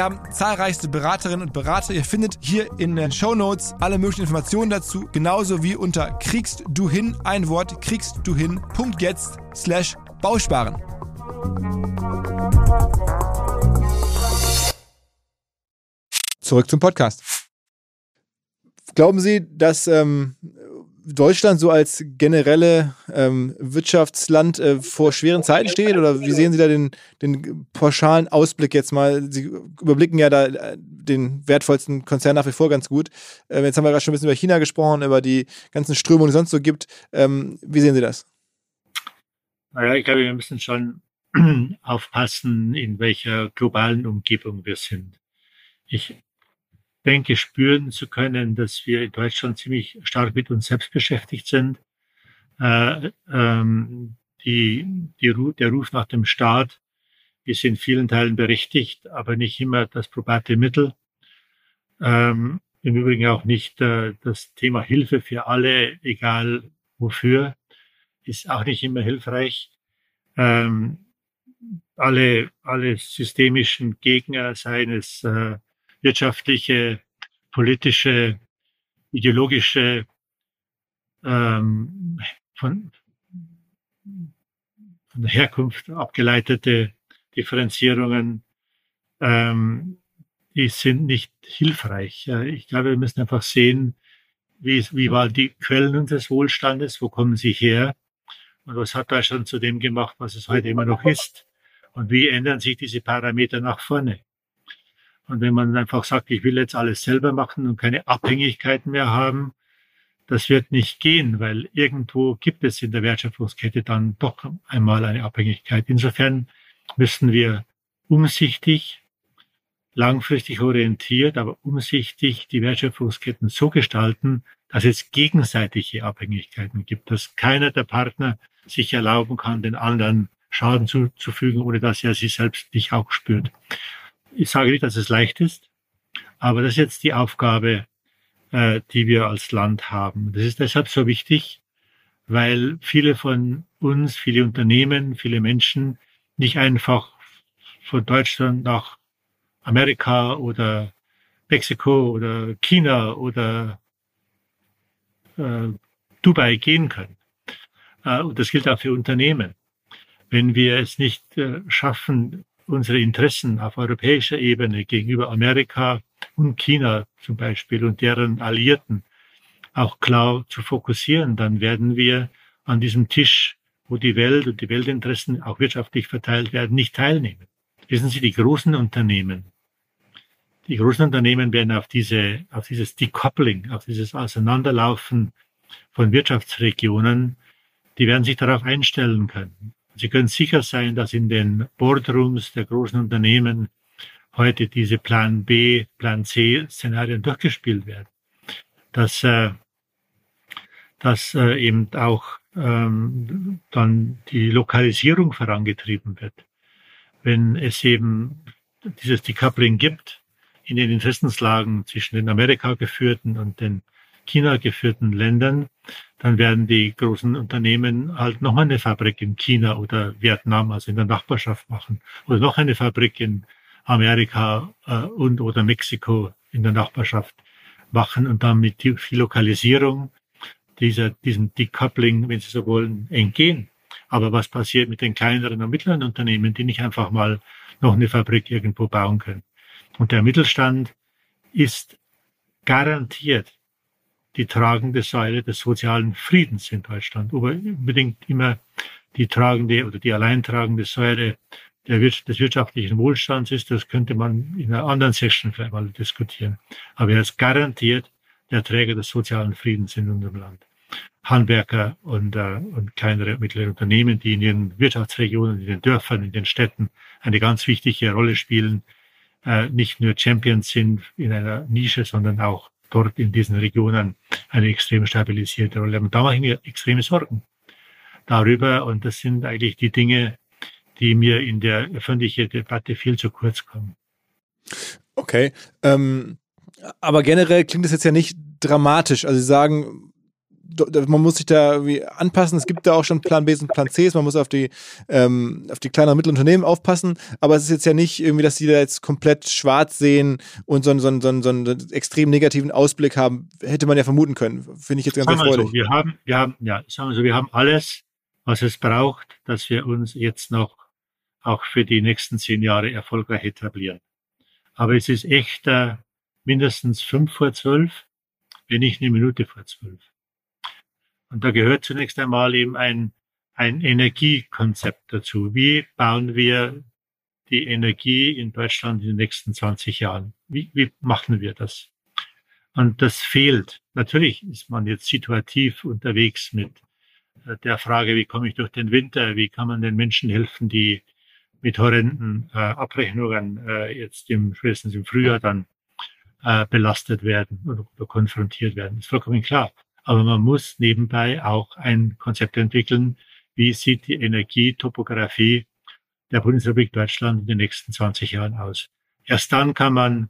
haben zahlreichste Beraterinnen und Berater. Ihr findet hier in den Show Notes alle möglichen Informationen dazu, genauso wie unter kriegst du hin ein Wort kriegst du hin jetzt slash Bausparen. Zurück zum Podcast. Glauben Sie, dass ähm, Deutschland so als generelle ähm, Wirtschaftsland äh, vor schweren Zeiten steht? Oder wie sehen Sie da den, den pauschalen Ausblick jetzt mal? Sie überblicken ja da äh, den wertvollsten Konzern nach wie vor ganz gut. Ähm, jetzt haben wir gerade schon ein bisschen über China gesprochen, über die ganzen Strömungen, die es sonst so gibt. Ähm, wie sehen Sie das? Naja, ich glaube, wir müssen schon aufpassen, in welcher globalen Umgebung wir sind. Ich denke, spüren zu können, dass wir in Deutschland ziemlich stark mit uns selbst beschäftigt sind. Äh, ähm, die, die, der Ruf nach dem Staat ist in vielen Teilen berechtigt, aber nicht immer das probate Mittel. Ähm, Im Übrigen auch nicht äh, das Thema Hilfe für alle, egal wofür, ist auch nicht immer hilfreich. Ähm, alle, alle systemischen Gegner, seien es äh, wirtschaftliche, politische, ideologische, ähm, von, von der Herkunft abgeleitete Differenzierungen, ähm, die sind nicht hilfreich. Ich glaube, wir müssen einfach sehen, wie, wie waren die Quellen unseres Wohlstandes, wo kommen sie her und was hat Deutschland zu dem gemacht, was es heute immer noch ist und wie ändern sich diese Parameter nach vorne. Und wenn man einfach sagt, ich will jetzt alles selber machen und keine Abhängigkeiten mehr haben, das wird nicht gehen, weil irgendwo gibt es in der Wertschöpfungskette dann doch einmal eine Abhängigkeit. Insofern müssen wir umsichtig, langfristig orientiert, aber umsichtig die Wertschöpfungsketten so gestalten, dass es gegenseitige Abhängigkeiten gibt, dass keiner der Partner sich erlauben kann, den anderen Schaden zuzufügen, ohne dass er sich selbst nicht auch spürt. Ich sage nicht, dass es leicht ist, aber das ist jetzt die Aufgabe äh, die wir als Land haben. Das ist deshalb so wichtig, weil viele von uns, viele Unternehmen, viele Menschen nicht einfach von Deutschland nach Amerika oder Mexiko oder China oder äh, Dubai gehen können. Äh, und das gilt auch für Unternehmen. Wenn wir es nicht äh, schaffen, unsere Interessen auf europäischer Ebene gegenüber Amerika und China zum Beispiel und deren Alliierten auch klar zu fokussieren, dann werden wir an diesem Tisch, wo die Welt und die Weltinteressen auch wirtschaftlich verteilt werden, nicht teilnehmen. Wissen Sie, die großen Unternehmen, die großen Unternehmen werden auf diese, auf dieses Decoupling, auf dieses Auseinanderlaufen von Wirtschaftsregionen, die werden sich darauf einstellen können. Sie können sicher sein, dass in den Boardrooms der großen Unternehmen heute diese Plan B, Plan C Szenarien durchgespielt werden. Dass, äh, dass äh, eben auch ähm, dann die Lokalisierung vorangetrieben wird. Wenn es eben dieses Decoupling gibt in den Interessenslagen zwischen den Amerika geführten und den China geführten Ländern, dann werden die großen Unternehmen halt noch eine Fabrik in China oder Vietnam, also in der Nachbarschaft machen, oder noch eine Fabrik in Amerika äh, und oder Mexiko in der Nachbarschaft machen und dann mit viel Lokalisierung dieser, diesem Decoupling, wenn Sie so wollen, entgehen. Aber was passiert mit den kleineren und mittleren Unternehmen, die nicht einfach mal noch eine Fabrik irgendwo bauen können? Und der Mittelstand ist garantiert die tragende Säule des sozialen Friedens in Deutschland, aber unbedingt immer die tragende oder die alleintragende Säule der, des wirtschaftlichen Wohlstands ist, das könnte man in einer anderen Session vielleicht mal diskutieren. Aber er ist garantiert der Träger des sozialen Friedens in unserem Land. Handwerker und, äh, und kleinere und mittlere Unternehmen, die in ihren Wirtschaftsregionen, in den Dörfern, in den Städten eine ganz wichtige Rolle spielen, äh, nicht nur Champions sind in einer Nische, sondern auch dort in diesen Regionen eine extrem stabilisierte Rolle. Und da mache ich mir extreme Sorgen darüber. Und das sind eigentlich die Dinge, die mir in der öffentlichen Debatte viel zu kurz kommen. Okay. Ähm, aber generell klingt das jetzt ja nicht dramatisch. Also Sie sagen, man muss sich da irgendwie anpassen. Es gibt da auch schon Plan B und Plan C. Man muss auf die, ähm, auf die kleineren und Unternehmen aufpassen. Aber es ist jetzt ja nicht irgendwie, dass sie da jetzt komplett schwarz sehen und so einen, so einen, so einen, so einen extrem negativen Ausblick haben. Hätte man ja vermuten können. Finde ich jetzt ganz erfreulich. So, wir haben, wir haben, ja, sagen wir so, wir haben alles, was es braucht, dass wir uns jetzt noch auch für die nächsten zehn Jahre erfolgreich etablieren. Aber es ist echt äh, mindestens fünf vor zwölf, wenn nicht eine Minute vor zwölf. Und da gehört zunächst einmal eben ein, ein Energiekonzept dazu. Wie bauen wir die Energie in Deutschland in den nächsten 20 Jahren? Wie, wie machen wir das? Und das fehlt. Natürlich ist man jetzt situativ unterwegs mit äh, der Frage, wie komme ich durch den Winter? Wie kann man den Menschen helfen, die mit horrenden äh, Abrechnungen äh, jetzt im, spätestens im Frühjahr dann äh, belastet werden oder, konfrontiert werden. ist vollkommen klar. Aber man muss nebenbei auch ein Konzept entwickeln, wie sieht die Energietopographie der Bundesrepublik Deutschland in den nächsten 20 Jahren aus. Erst dann kann man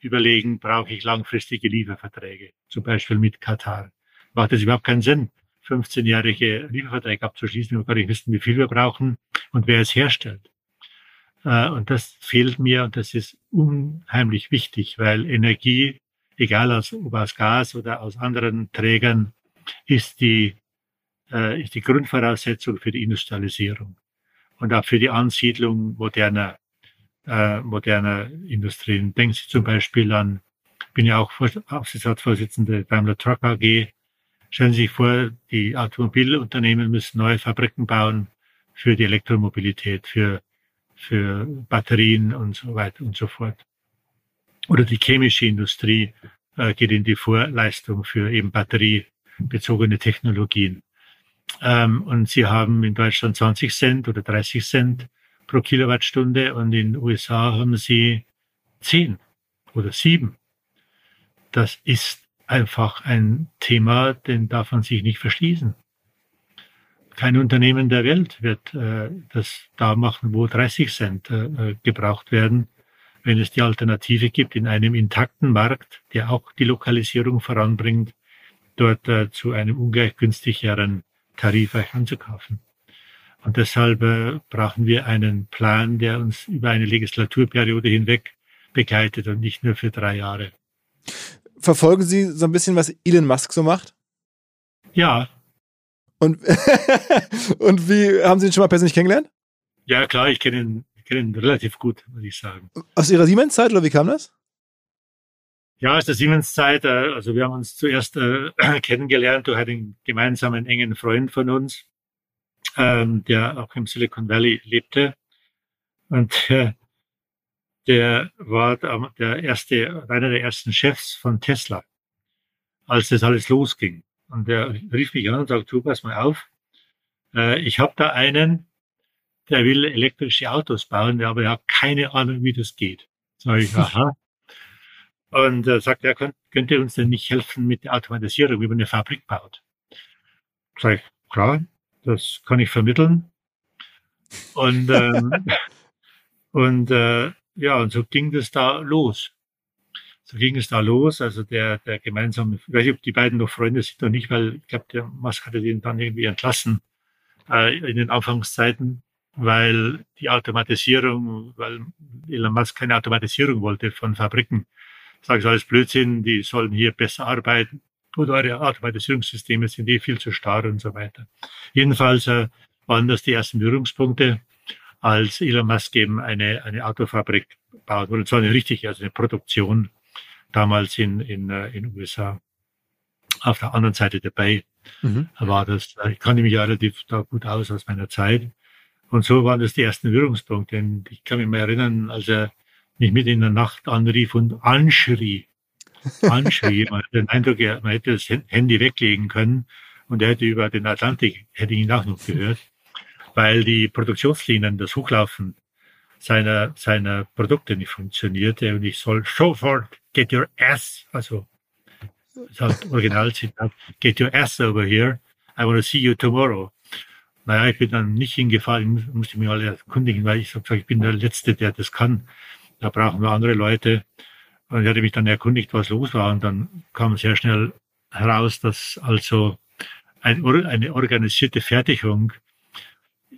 überlegen, brauche ich langfristige Lieferverträge, zum Beispiel mit Katar. Macht es überhaupt keinen Sinn, 15-jährige Lieferverträge abzuschließen, wenn wir gar nicht wissen, wie viel wir brauchen und wer es herstellt. Äh, und das fehlt mir und das ist unheimlich wichtig, weil Energie, egal aus, ob aus Gas oder aus anderen Trägern, ist die, äh, ist die Grundvoraussetzung für die Industrialisierung und auch für die Ansiedlung moderner, äh, moderner Industrien. Denken Sie zum Beispiel an, bin ja auch Aufsichtsratsvorsitzende Daimler Truck AG. Stellen Sie sich vor, die Automobilunternehmen müssen neue Fabriken bauen für die Elektromobilität, für für Batterien und so weiter und so fort. Oder die chemische Industrie äh, geht in die Vorleistung für eben Batterie, bezogene Technologien. Ähm, und sie haben in Deutschland 20 Cent oder 30 Cent pro Kilowattstunde und in den USA haben sie 10 oder 7. Das ist einfach ein Thema, den darf man sich nicht verschließen. Kein Unternehmen der Welt wird äh, das da machen, wo 30 Cent äh, gebraucht werden, wenn es die Alternative gibt in einem intakten Markt, der auch die Lokalisierung voranbringt, dort äh, zu einem ungleich günstigeren Tarif anzukaufen. Und deshalb äh, brauchen wir einen Plan, der uns über eine Legislaturperiode hinweg begleitet und nicht nur für drei Jahre. Verfolgen Sie so ein bisschen, was Elon Musk so macht? Ja. Und, und wie haben Sie ihn schon mal persönlich kennengelernt? Ja, klar, ich kenne ihn, ich kenne ihn relativ gut, muss ich sagen. Aus Ihrer Siemens-Zeit oder wie kam das? Ja, aus der Siemens-Zeit. Äh, also wir haben uns zuerst äh, kennengelernt durch einen gemeinsamen engen Freund von uns, ähm, der auch im Silicon Valley lebte. Und äh, der war der erste, einer der ersten Chefs von Tesla, als das alles losging. Und der rief mich an und sagte, du, pass mal auf, äh, ich habe da einen, der will elektrische Autos bauen, aber er hat keine Ahnung, wie das geht. Sag ich, aha. Und äh, sagt, er könnt, könnt ihr uns denn nicht helfen mit der Automatisierung, wie man eine Fabrik baut? Sag ich, klar, das kann ich vermitteln. Und, ähm, und äh, ja, und so ging das da los. So ging es da los. Also der, der gemeinsame, ich weiß nicht, ob die beiden noch Freunde sind oder nicht, weil ich glaube, der Musk hatte den dann irgendwie entlassen äh, in den Anfangszeiten, weil die Automatisierung, weil Elon Musk keine Automatisierung wollte von Fabriken. Sagen sie alles Blödsinn, die sollen hier besser arbeiten. Oder eure Automatisierungssysteme sind eh viel zu starr und so weiter. Jedenfalls äh, waren das die ersten Berührungspunkte als Elon Musk eben eine, eine Autofabrik baut, oder zwar eine richtige, also eine Produktion, damals in, in, äh, in USA. Auf der anderen Seite Bay mhm. war das, ich kannte mich ja relativ da gut aus aus meiner Zeit. Und so waren das die ersten Berührungspunkte. Und ich kann mich mal erinnern, als er mich mit in der Nacht anrief und anschrie, anschrie. man hat den Eindruck, man hätte das Handy weglegen können und er hätte über den Atlantik, hätte ihn auch noch gehört weil die Produktionslinien, das Hochlaufen seiner, seiner Produkte nicht funktionierte und ich soll sofort get your ass, also das Originalzitat, get your ass over here, I want to see you tomorrow. Naja, ich bin dann nicht hingefahren, musste mich alle erkundigen, weil ich gesagt ich bin der Letzte, der das kann. Da brauchen wir andere Leute. Und ich hatte mich dann erkundigt, was los war. Und dann kam sehr schnell heraus, dass also ein, eine organisierte Fertigung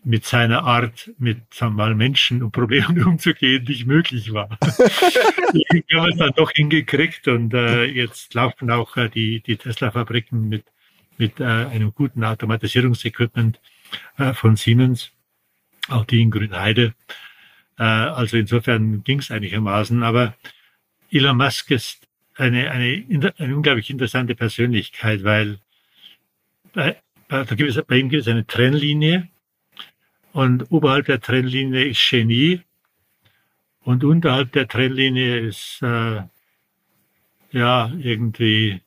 mit seiner Art, mit sagen wir mal, Menschen und Problemen umzugehen, nicht möglich war. ich habe es dann doch hingekriegt und äh, jetzt laufen auch äh, die, die Tesla-Fabriken mit, mit äh, einem guten Automatisierungsequipment äh, von Siemens, auch die in Grünheide. Äh, also insofern ging es einigermaßen, aber Elon Musk ist eine, eine, eine unglaublich interessante Persönlichkeit, weil bei, bei, da gibt es, bei ihm gibt es eine Trennlinie und oberhalb der Trennlinie ist Genie. Und unterhalb der Trennlinie ist äh, ja irgendwie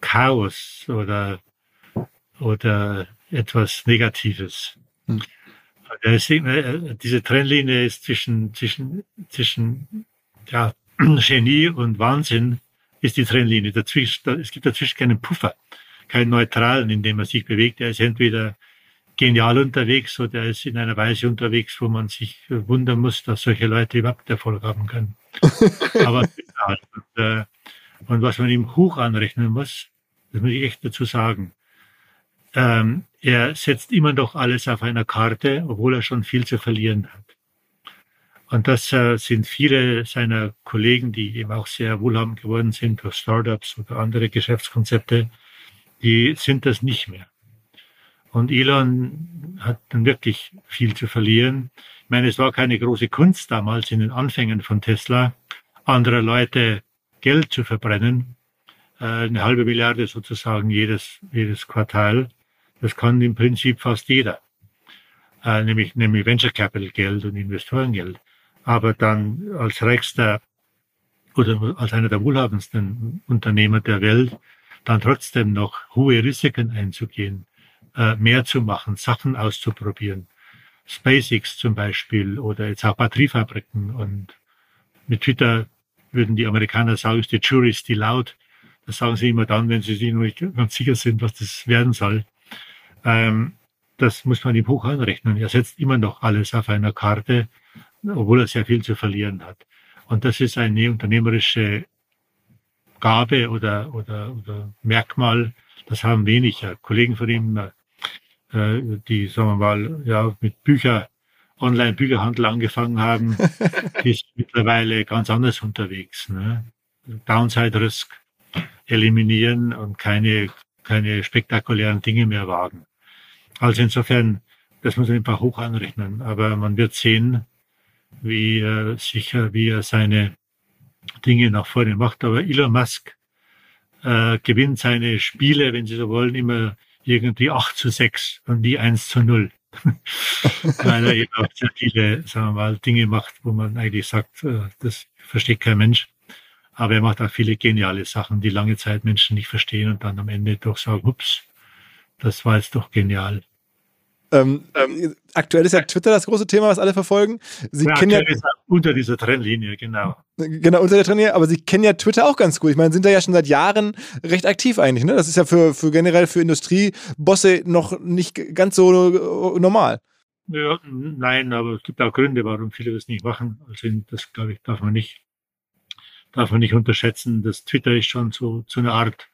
Chaos oder oder etwas Negatives. Hm. Äh, diese Trennlinie ist zwischen zwischen zwischen ja, Genie und Wahnsinn ist die Trennlinie. Dazwischen, es gibt dazwischen keinen Puffer, keinen neutralen, in dem er sich bewegt. Er ist entweder genial unterwegs oder er ist in einer Weise unterwegs, wo man sich wundern muss, dass solche Leute überhaupt Erfolg haben können. Aber und, äh, und was man ihm hoch anrechnen muss, das muss ich echt dazu sagen. Ähm, er setzt immer noch alles auf einer Karte, obwohl er schon viel zu verlieren hat. Und das äh, sind viele seiner Kollegen, die eben auch sehr wohlhabend geworden sind durch Startups oder andere Geschäftskonzepte, die sind das nicht mehr. Und Elon hat dann wirklich viel zu verlieren. Ich meine, es war keine große Kunst damals in den Anfängen von Tesla, andere Leute Geld zu verbrennen. Äh, eine halbe Milliarde sozusagen jedes, jedes Quartal. Das kann im Prinzip fast jeder. Äh, nämlich, nämlich Venture Capital Geld und Investorengeld. Aber dann als reichster oder als einer der wohlhabendsten Unternehmer der Welt dann trotzdem noch hohe Risiken einzugehen, äh, mehr zu machen, Sachen auszuprobieren. SpaceX zum Beispiel oder jetzt auch Batteriefabriken und mit Twitter würden die Amerikaner sagen, ist die Jury still out. Das sagen sie immer dann, wenn sie sich noch nicht ganz sicher sind, was das werden soll. Ähm, das muss man ihm hoch anrechnen. Er setzt immer noch alles auf einer Karte, obwohl er sehr viel zu verlieren hat. Und das ist eine unternehmerische Gabe oder, oder, oder Merkmal, das haben weniger. Kollegen von ihm, äh, die, sagen wir mal, ja, mit Bücher, Online-Bücherhandel angefangen haben, die ist mittlerweile ganz anders unterwegs. Ne? Downside Risk eliminieren und keine, keine spektakulären Dinge mehr wagen. Also insofern, das muss man einfach hoch anrechnen. Aber man wird sehen, wie äh, sicher, wie er seine Dinge nach vorne macht. Aber Elon Musk äh, gewinnt seine Spiele, wenn Sie so wollen, immer irgendwie 8 zu 6 und nie 1 zu 0. Weil er eben auch sehr viele, sagen wir mal, Dinge macht, wo man eigentlich sagt, äh, das versteht kein Mensch. Aber er macht auch viele geniale Sachen, die lange Zeit Menschen nicht verstehen und dann am Ende doch sagen, ups, das war jetzt doch genial. Ähm, ähm, aktuell ist ja Twitter das große Thema, was alle verfolgen. Sie ja, kennen ja unter dieser Trennlinie, genau. Genau, unter der Trennlinie, aber Sie kennen ja Twitter auch ganz gut. Ich meine, sind da ja schon seit Jahren recht aktiv eigentlich. Ne? Das ist ja für, für generell für Industriebosse noch nicht ganz so äh, normal. Ja, nein, aber es gibt auch Gründe, warum viele das nicht machen. Also das, glaube ich, darf man nicht, darf man nicht unterschätzen. Das Twitter ist schon so, so eine Art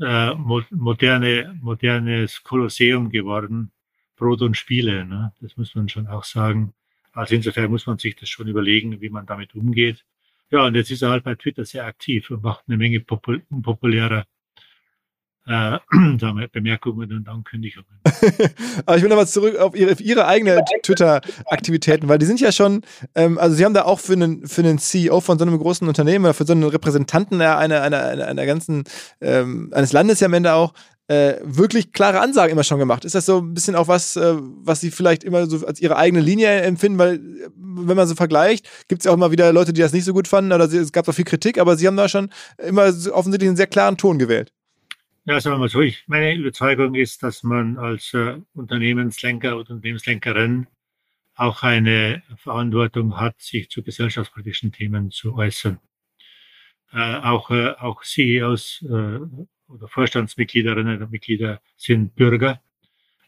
äh, moderne, modernes Kolosseum geworden Brot und Spiele. Ne? Das muss man schon auch sagen. Also insofern muss man sich das schon überlegen, wie man damit umgeht. Ja, und jetzt ist er halt bei Twitter sehr aktiv und macht eine Menge popul unpopulärer äh, Bemerkungen und Ankündigungen. Aber ich will nochmal zurück auf Ihre, auf ihre eigene Twitter-Aktivitäten, weil die sind ja schon, ähm, also Sie haben da auch für einen, für einen CEO von so einem großen Unternehmen oder für so einen Repräsentanten einer, einer, einer, einer ganzen, ähm, eines Landes ja am Ende auch, äh, wirklich klare Ansagen immer schon gemacht. Ist das so ein bisschen auch was, äh, was Sie vielleicht immer so als Ihre eigene Linie empfinden? Weil, wenn man so vergleicht, gibt es ja auch immer wieder Leute, die das nicht so gut fanden oder es gab auch viel Kritik, aber Sie haben da schon immer offensichtlich einen sehr klaren Ton gewählt. Ja, sagen wir mal so, ich, meine Überzeugung ist, dass man als äh, Unternehmenslenker oder Unternehmenslenkerin auch eine Verantwortung hat, sich zu gesellschaftspolitischen Themen zu äußern. Äh, auch, äh, auch CEOs äh, oder Vorstandsmitgliederinnen und Mitglieder sind Bürger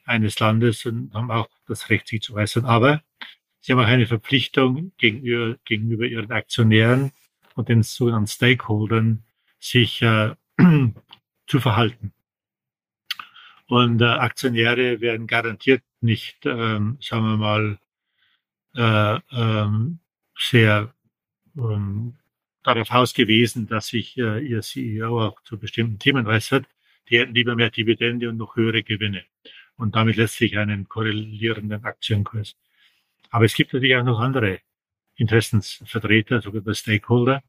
eines Landes und haben auch das Recht, sich zu äußern. Aber sie haben auch eine Verpflichtung gegenüber, gegenüber ihren Aktionären und den sogenannten Stakeholdern, sich äh, zu verhalten. Und äh, Aktionäre werden garantiert nicht, ähm, sagen wir mal, äh, ähm, sehr ähm, darauf ausgewiesen, dass sich äh, ihr CEO auch zu bestimmten Themen äußert. Die hätten lieber mehr Dividende und noch höhere Gewinne und damit letztlich einen korrelierenden Aktienkurs. Aber es gibt natürlich auch noch andere Interessensvertreter, sogenannte Stakeholder.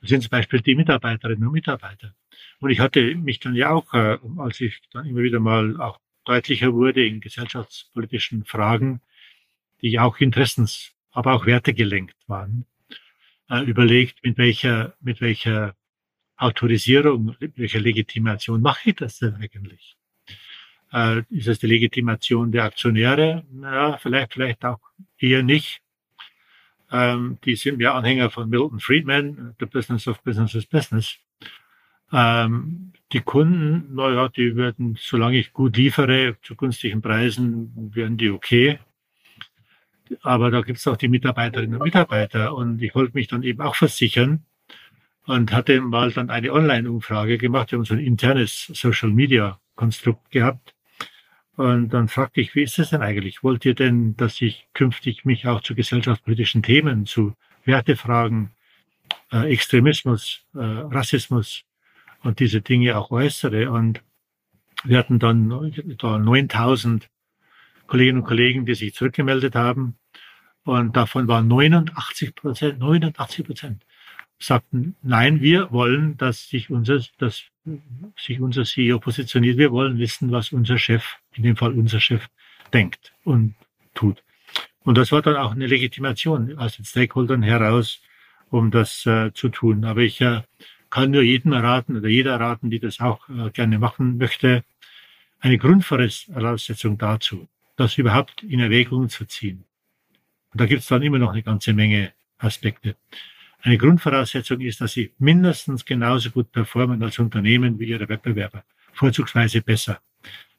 Das sind zum Beispiel die Mitarbeiterinnen und Mitarbeiter. Und ich hatte mich dann ja auch, äh, als ich dann immer wieder mal auch deutlicher wurde in gesellschaftspolitischen Fragen, die auch Interessens, aber auch Werte gelenkt waren, äh, überlegt, mit welcher, mit welcher Autorisierung, mit welcher Legitimation mache ich das denn eigentlich? Äh, ist es die Legitimation der Aktionäre? Ja, vielleicht, vielleicht auch eher nicht. Ähm, die sind ja Anhänger von Milton Friedman, The Business of Business is Business. Ähm, die Kunden, naja, die werden, solange ich gut liefere, zu günstigen Preisen, werden die okay. Aber da gibt es auch die Mitarbeiterinnen und Mitarbeiter. Und ich wollte mich dann eben auch versichern und hatte mal dann eine Online-Umfrage gemacht. Wir haben so ein internes Social-Media-Konstrukt gehabt. Und dann fragte ich, wie ist es denn eigentlich? Wollt ihr denn, dass ich künftig mich auch zu gesellschaftspolitischen Themen, zu Wertefragen, äh, Extremismus, äh, Rassismus und diese Dinge auch äußere? Und wir hatten dann da 9000 Kolleginnen und Kollegen, die sich zurückgemeldet haben. Und davon waren 89 Prozent, 89 Prozent sagten, nein, wir wollen, dass sich unser, dass sich unser CEO positioniert. Wir wollen wissen, was unser Chef, in dem Fall unser Chef, denkt und tut. Und das war dann auch eine Legitimation aus den Stakeholdern heraus, um das äh, zu tun. Aber ich äh, kann nur jedem raten oder jeder raten, die das auch äh, gerne machen möchte, eine Grundvoraussetzung dazu, das überhaupt in Erwägung zu ziehen. Und da gibt es dann immer noch eine ganze Menge Aspekte. Eine Grundvoraussetzung ist, dass sie mindestens genauso gut performen als Unternehmen wie ihre Wettbewerber, vorzugsweise besser.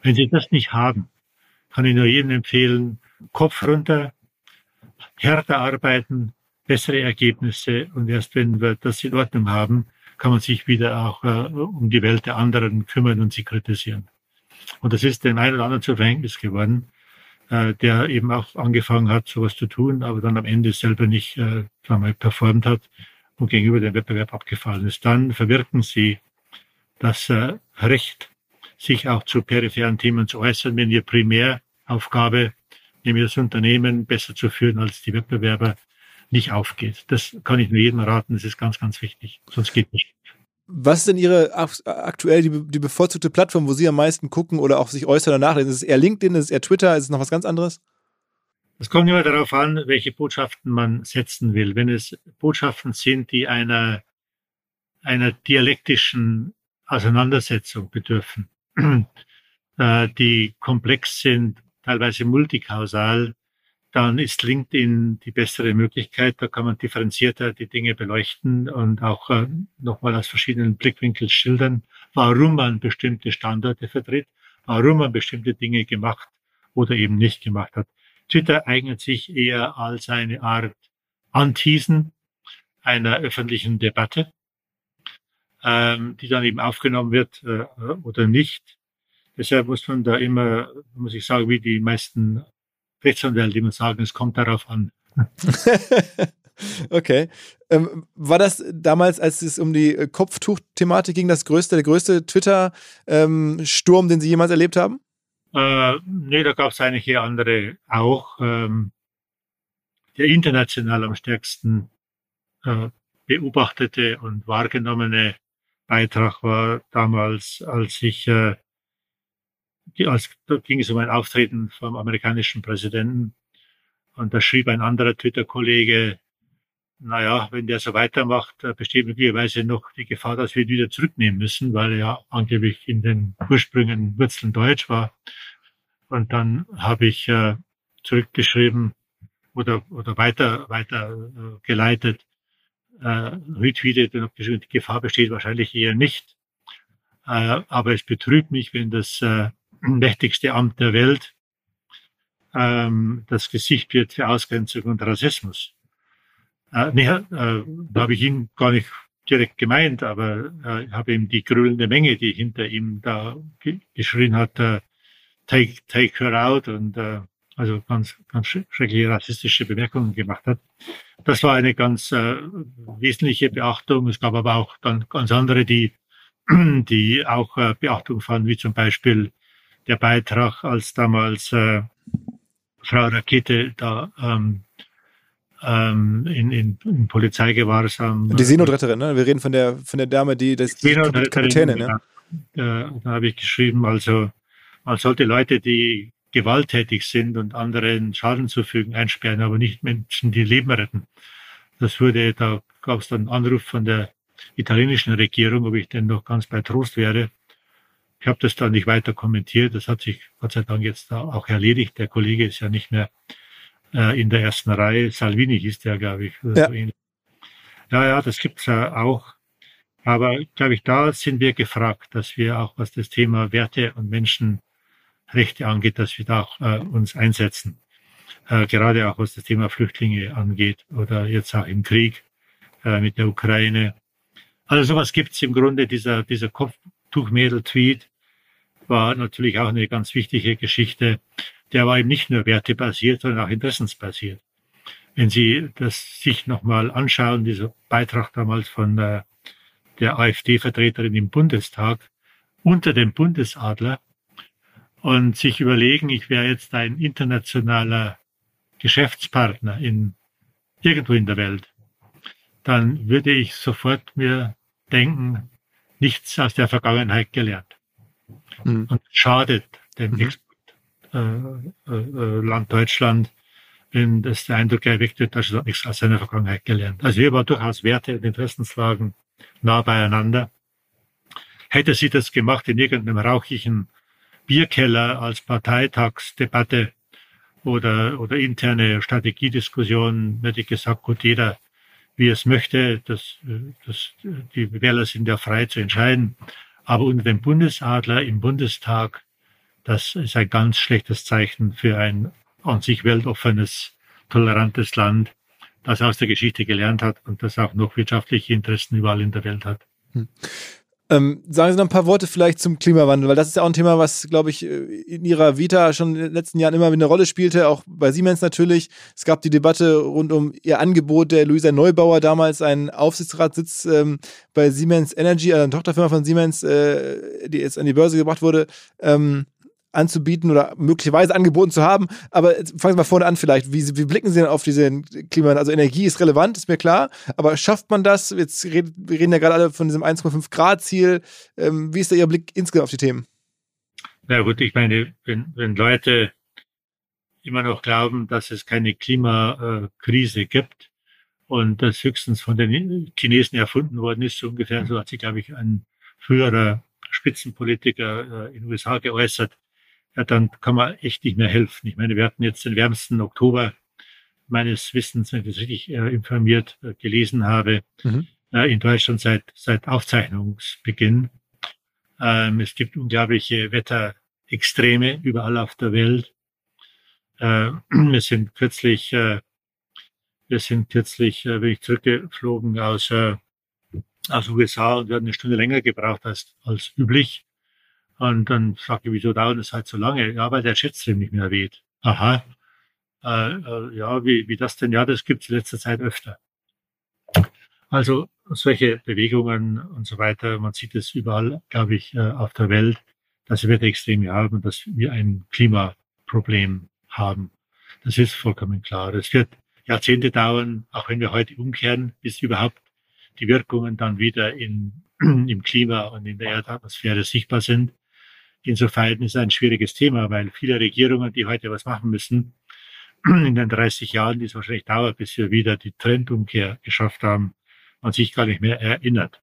Wenn sie das nicht haben, kann ich nur jedem empfehlen, Kopf runter, härter arbeiten, bessere Ergebnisse und erst wenn wir das in Ordnung haben, kann man sich wieder auch äh, um die Welt der anderen kümmern und sie kritisieren. Und das ist dem einen oder anderen zu Verhängnis geworden, äh, der eben auch angefangen hat, sowas zu tun, aber dann am Ende selber nicht äh, mal, performt hat und gegenüber dem Wettbewerb abgefallen ist. Dann verwirken sie das äh, Recht, sich auch zu peripheren Themen zu äußern, wenn ihr Primäraufgabe, nämlich das Unternehmen besser zu führen als die Wettbewerber, nicht aufgeht. Das kann ich nur jedem raten, das ist ganz, ganz wichtig. Sonst geht nicht. Was ist denn Ihre aktuell die, die, bevorzugte Plattform, wo Sie am meisten gucken oder auch sich äußern und nachlesen? Ist es eher LinkedIn, ist es eher Twitter, ist es noch was ganz anderes? Es kommt immer darauf an, welche Botschaften man setzen will. Wenn es Botschaften sind, die einer, einer dialektischen Auseinandersetzung bedürfen, äh, die komplex sind, teilweise multikausal, dann ist LinkedIn die bessere Möglichkeit. Da kann man differenzierter die Dinge beleuchten und auch äh, nochmal aus verschiedenen Blickwinkeln schildern, warum man bestimmte Standorte vertritt, warum man bestimmte Dinge gemacht oder eben nicht gemacht hat. Twitter eignet sich eher als eine Art Anteasen einer öffentlichen Debatte, ähm, die dann eben aufgenommen wird äh, oder nicht. Deshalb muss man da immer, muss ich sagen, wie die meisten Rechtsanwälte immer sagen, es kommt darauf an. okay. Ähm, war das damals, als es um die Kopftuch-Thematik ging, das größte, der größte Twitter-Sturm, ähm, den Sie jemals erlebt haben? Äh, nee, da gab es hier andere auch. Ähm, der international am stärksten äh, beobachtete und wahrgenommene Beitrag war damals, als ich äh, als, da ging es um ein Auftreten vom amerikanischen Präsidenten. Und da schrieb ein anderer Twitter-Kollege, naja, wenn der so weitermacht, besteht möglicherweise noch die Gefahr, dass wir ihn wieder zurücknehmen müssen, weil er ja angeblich in den Ursprüngen Wurzeln Deutsch war. Und dann habe ich äh, zurückgeschrieben oder, oder weiter, weiter äh, geleitet, äh, retweetet und habe geschrieben, die Gefahr besteht wahrscheinlich eher nicht. Äh, aber es betrübt mich, wenn das äh, mächtigste Amt der Welt ähm, das Gesicht wird für Ausgrenzung und Rassismus. Äh, nee, äh, da habe ich ihn gar nicht direkt gemeint, aber äh, ich habe ihm die grüllende Menge, die hinter ihm da ge geschrien hat, äh, take, take her out und äh, also ganz, ganz schreckliche rassistische Bemerkungen gemacht hat. Das war eine ganz äh, wesentliche Beachtung. Es gab aber auch dann ganz andere, die, die auch äh, Beachtung fanden, wie zum Beispiel der Beitrag, als damals äh, Frau Rakete da ähm, ähm, in, in, in Polizeigewahrsam. Die Seenotretterin, ne? Wir reden von der von der Dame, die das die Kapitänin, ne? Ja. Da, da habe ich geschrieben, also man sollte Leute, die gewalttätig sind und anderen Schaden zufügen, einsperren, aber nicht Menschen, die Leben retten. Das wurde, da gab es dann einen Anruf von der italienischen Regierung, ob ich denn noch ganz bei Trost wäre. Ich habe das dann nicht weiter kommentiert. Das hat sich Gott sei Dank jetzt auch erledigt. Der Kollege ist ja nicht mehr äh, in der ersten Reihe. Salvini hieß der, glaube ich. Ja. So ja, ja, das gibt's ja auch. Aber, glaube ich, da sind wir gefragt, dass wir auch, was das Thema Werte und Menschenrechte angeht, dass wir da auch äh, uns einsetzen. Äh, gerade auch was das Thema Flüchtlinge angeht oder jetzt auch im Krieg äh, mit der Ukraine. Also sowas gibt's im Grunde, dieser, dieser Kopftuchmädel-Tweet, war natürlich auch eine ganz wichtige Geschichte. Der war eben nicht nur wertebasiert, sondern auch interessensbasiert. Wenn Sie das sich nochmal anschauen, dieser Beitrag damals von äh, der AfD-Vertreterin im Bundestag unter dem Bundesadler und sich überlegen, ich wäre jetzt ein internationaler Geschäftspartner in irgendwo in der Welt, dann würde ich sofort mir denken, nichts aus der Vergangenheit gelernt mhm. und schadet dem mhm. Exportland äh, äh, Deutschland, wenn das der Eindruck erweckt wird, dass er nichts aus seiner Vergangenheit gelernt. Also hier war durchaus Werte und Interessenslagen nah beieinander. Hätte sie das gemacht in irgendeinem rauchigen Bierkeller als Parteitagsdebatte oder, oder interne Strategiediskussion, hätte ich gesagt, gut, jeder wie es möchte, das, das, die Wähler sind ja frei zu entscheiden. Aber unter dem Bundesadler im Bundestag, das ist ein ganz schlechtes Zeichen für ein an sich weltoffenes, tolerantes Land, das aus der Geschichte gelernt hat und das auch noch wirtschaftliche Interessen überall in der Welt hat. Hm. Ähm, sagen Sie noch ein paar Worte vielleicht zum Klimawandel, weil das ist ja auch ein Thema, was, glaube ich, äh, in Ihrer Vita schon in den letzten Jahren immer wieder eine Rolle spielte, auch bei Siemens natürlich. Es gab die Debatte rund um Ihr Angebot der Luisa Neubauer, damals einen Aufsichtsratssitz ähm, bei Siemens Energy, also eine Tochterfirma von Siemens, äh, die jetzt an die Börse gebracht wurde. Ähm, anzubieten oder möglicherweise angeboten zu haben. Aber fangen Sie mal vorne an vielleicht. Wie, wie blicken Sie denn auf diese Klima? Also Energie ist relevant, ist mir klar. Aber schafft man das? Jetzt reden, wir reden ja gerade alle von diesem 1,5 Grad Ziel. Ähm, wie ist da Ihr Blick insgesamt auf die Themen? Na gut, ich meine, wenn, wenn Leute immer noch glauben, dass es keine Klimakrise gibt und das höchstens von den Chinesen erfunden worden ist, so ungefähr, so hat sich, glaube ich, ein früherer Spitzenpolitiker äh, in den USA geäußert, ja, dann kann man echt nicht mehr helfen. Ich meine, wir hatten jetzt den wärmsten Oktober meines Wissens, wenn ich das richtig äh, informiert äh, gelesen habe, mhm. äh, in Deutschland seit, seit Aufzeichnungsbeginn. Ähm, es gibt unglaubliche Wetterextreme überall auf der Welt. Äh, wir sind kürzlich, äh, wir sind kürzlich, äh, bin ich zurückgeflogen aus, äh, aus USA und wir hatten eine Stunde länger gebraucht als, als üblich. Und dann frage ich, wieso dauert das halt so lange? Ja, weil der Jetstream nicht mehr weht. Aha. Äh, äh, ja, wie, wie das denn? Ja, das gibt es in letzter Zeit öfter. Also solche Bewegungen und so weiter, man sieht es überall, glaube ich, äh, auf der Welt, dass wir Wetterextreme haben und dass wir ein Klimaproblem haben. Das ist vollkommen klar. Es wird Jahrzehnte dauern, auch wenn wir heute umkehren, bis überhaupt die Wirkungen dann wieder in, im Klima und in der Erdatmosphäre sichtbar sind. Insofern ist es ein schwieriges Thema, weil viele Regierungen, die heute was machen müssen, in den 30 Jahren, die es wahrscheinlich dauert, bis wir wieder die Trendumkehr geschafft haben, man sich gar nicht mehr erinnert.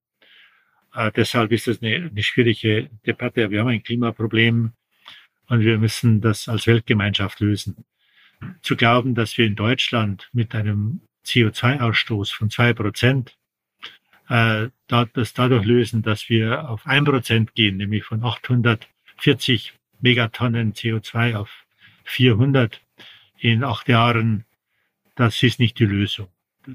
Äh, deshalb ist das eine, eine schwierige Debatte. Wir haben ein Klimaproblem und wir müssen das als Weltgemeinschaft lösen. Zu glauben, dass wir in Deutschland mit einem CO2-Ausstoß von zwei Prozent äh, das dadurch lösen, dass wir auf ein Prozent gehen, nämlich von 800 40 Megatonnen CO2 auf 400 in acht Jahren, das ist nicht die Lösung.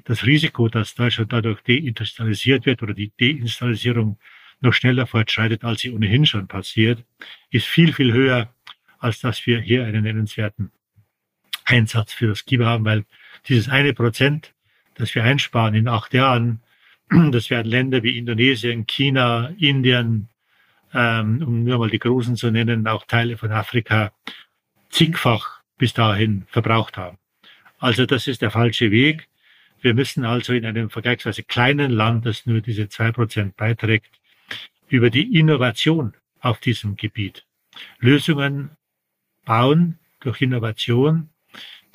Das Risiko, dass Deutschland dadurch deindustrialisiert wird oder die Deindustrialisierung noch schneller fortschreitet, als sie ohnehin schon passiert, ist viel, viel höher, als dass wir hier einen nennenswerten Einsatz für das Klima haben, weil dieses eine Prozent, das wir einsparen in acht Jahren, das werden Länder wie Indonesien, China, Indien, ähm, um nur mal die Großen zu nennen, auch Teile von Afrika zigfach bis dahin verbraucht haben. Also das ist der falsche Weg. Wir müssen also in einem vergleichsweise kleinen Land, das nur diese zwei Prozent beiträgt, über die Innovation auf diesem Gebiet Lösungen bauen durch Innovation,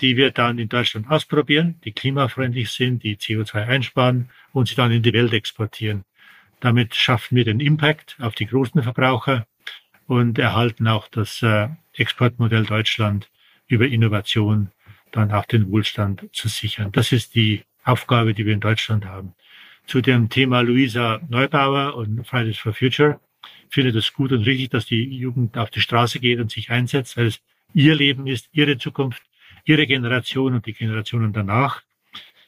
die wir dann in Deutschland ausprobieren, die klimafreundlich sind, die CO2 einsparen und sie dann in die Welt exportieren. Damit schaffen wir den Impact auf die großen Verbraucher und erhalten auch das äh, Exportmodell Deutschland über Innovation dann auch den Wohlstand zu sichern. Das ist die Aufgabe, die wir in Deutschland haben. Zu dem Thema Luisa Neubauer und Fridays for Future finde es gut und richtig, dass die Jugend auf die Straße geht und sich einsetzt, weil es ihr Leben ist, ihre Zukunft, ihre Generation und die Generationen danach.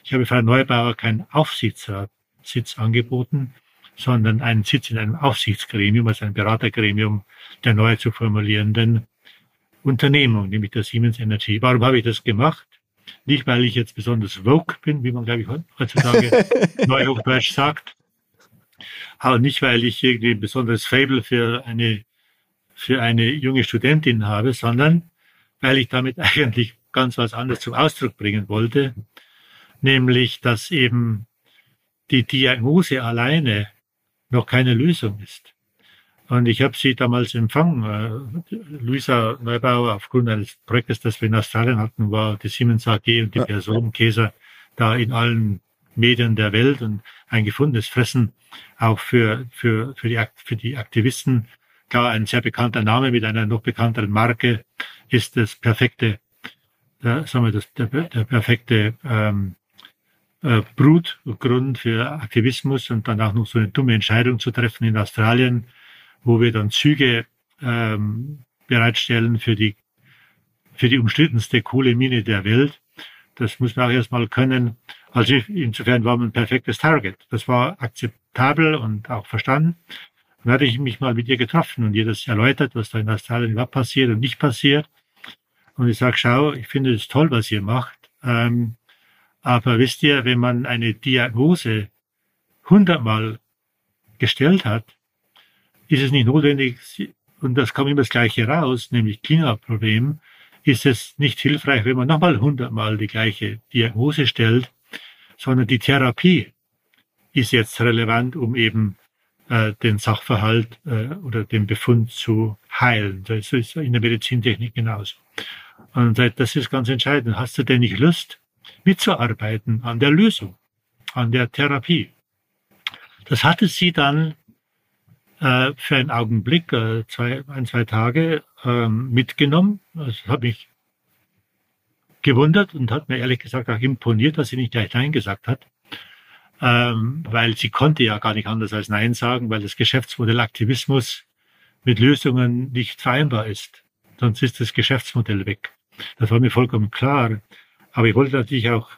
Ich habe Frau Neubauer keinen Aufsichtsratssitz angeboten, sondern einen Sitz in einem Aufsichtsgremium, also ein Beratergremium der neu zu formulierenden Unternehmung, nämlich der Siemens Energy. Warum habe ich das gemacht? Nicht, weil ich jetzt besonders woke bin, wie man, glaube ich, heutzutage neuhochdeutsch sagt, aber nicht, weil ich irgendwie ein besonderes Fable für eine, für eine junge Studentin habe, sondern weil ich damit eigentlich ganz was anderes zum Ausdruck bringen wollte, nämlich, dass eben die Diagnose alleine noch keine Lösung ist. Und ich habe sie damals empfangen. Luisa Neubauer, aufgrund eines Projektes, das wir in Australien hatten, war die Siemens AG und die. Person Käser da in allen Medien der Welt und ein gefundenes Fressen auch für, für, für, die, für die Aktivisten. Klar, ein sehr bekannter Name mit einer noch bekannteren Marke ist das perfekte, äh, sagen wir, das, der, der perfekte ähm, äh, Brutgrund für Aktivismus und dann auch noch so eine dumme Entscheidung zu treffen in Australien, wo wir dann Züge ähm, bereitstellen für die für die umstrittenste Kohlemine der Welt. Das muss man auch erstmal können. Also insofern war man ein perfektes Target. Das war akzeptabel und auch verstanden. Dann hatte ich mich mal mit ihr getroffen und ihr das erläutert, was da in Australien überhaupt passiert und nicht passiert. Und ich sage, schau, ich finde es toll, was ihr macht. Ähm, aber wisst ihr, wenn man eine Diagnose hundertmal gestellt hat, ist es nicht notwendig, und das kam immer das Gleiche raus, nämlich Klimaproblem, ist es nicht hilfreich, wenn man nochmal hundertmal die gleiche Diagnose stellt, sondern die Therapie ist jetzt relevant, um eben äh, den Sachverhalt äh, oder den Befund zu heilen. Das ist in der Medizintechnik genauso. Und das ist ganz entscheidend. Hast du denn nicht Lust, mitzuarbeiten an der Lösung, an der Therapie? Das hatte sie dann äh, für einen Augenblick, äh, zwei, ein, zwei Tage ähm, mitgenommen. Das hat mich gewundert und hat mir ehrlich gesagt auch imponiert, dass sie nicht gleich Nein gesagt hat. Ähm, weil sie konnte ja gar nicht anders als Nein sagen, weil das Geschäftsmodell Aktivismus mit Lösungen nicht vereinbar ist. Sonst ist das Geschäftsmodell weg. Das war mir vollkommen klar. Aber ich wollte natürlich auch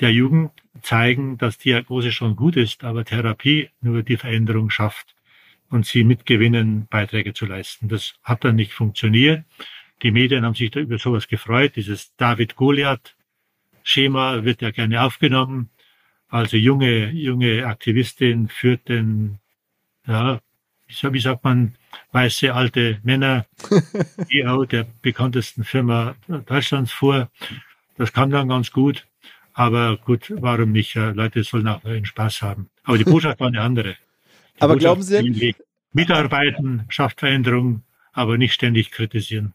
der Jugend zeigen, dass Diagnose schon gut ist, aber Therapie nur die Veränderung schafft und sie mitgewinnen, Beiträge zu leisten. Das hat dann nicht funktioniert. Die Medien haben sich da über sowas gefreut. Dieses David-Goliath-Schema wird ja gerne aufgenommen. Also junge, junge Aktivistin führt den, ja, wie sagt man, weiße alte Männer, CEO der bekanntesten Firma Deutschlands vor. Das kam dann ganz gut. Aber gut, warum nicht? Leute sollen auch einen Spaß haben. Aber die Botschaft war eine andere. Aber glauben Sie? Mitarbeiten schafft Veränderung, aber nicht ständig kritisieren.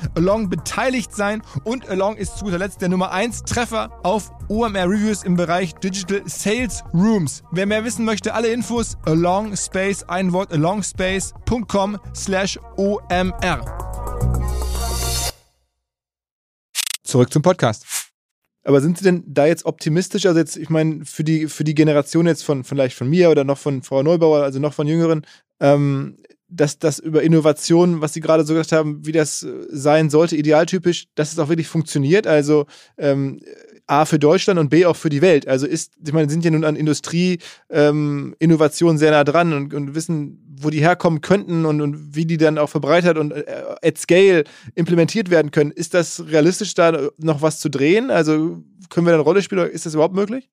Along beteiligt sein und Along ist zu guter Letzt der Nummer 1 Treffer auf OMR Reviews im Bereich Digital Sales Rooms. Wer mehr wissen möchte, alle Infos Along Space, ein Wort alongspace.com slash OMR. Zurück zum Podcast. Aber sind Sie denn da jetzt optimistisch? Also jetzt, ich meine, für die, für die Generation jetzt von vielleicht von mir oder noch von Frau Neubauer, also noch von Jüngeren, ähm, dass das über Innovation, was Sie gerade so gesagt haben, wie das äh, sein sollte, idealtypisch, dass es auch wirklich funktioniert. Also ähm, A für Deutschland und B auch für die Welt. Also ist, ich meine, sind ja nun an Industrie, ähm, Innovation sehr nah dran und, und, wissen, wo die herkommen könnten und, und wie die dann auch verbreitert und äh, at scale implementiert werden können. Ist das realistisch, da noch was zu drehen? Also können wir da eine Rolle spielen oder ist das überhaupt möglich?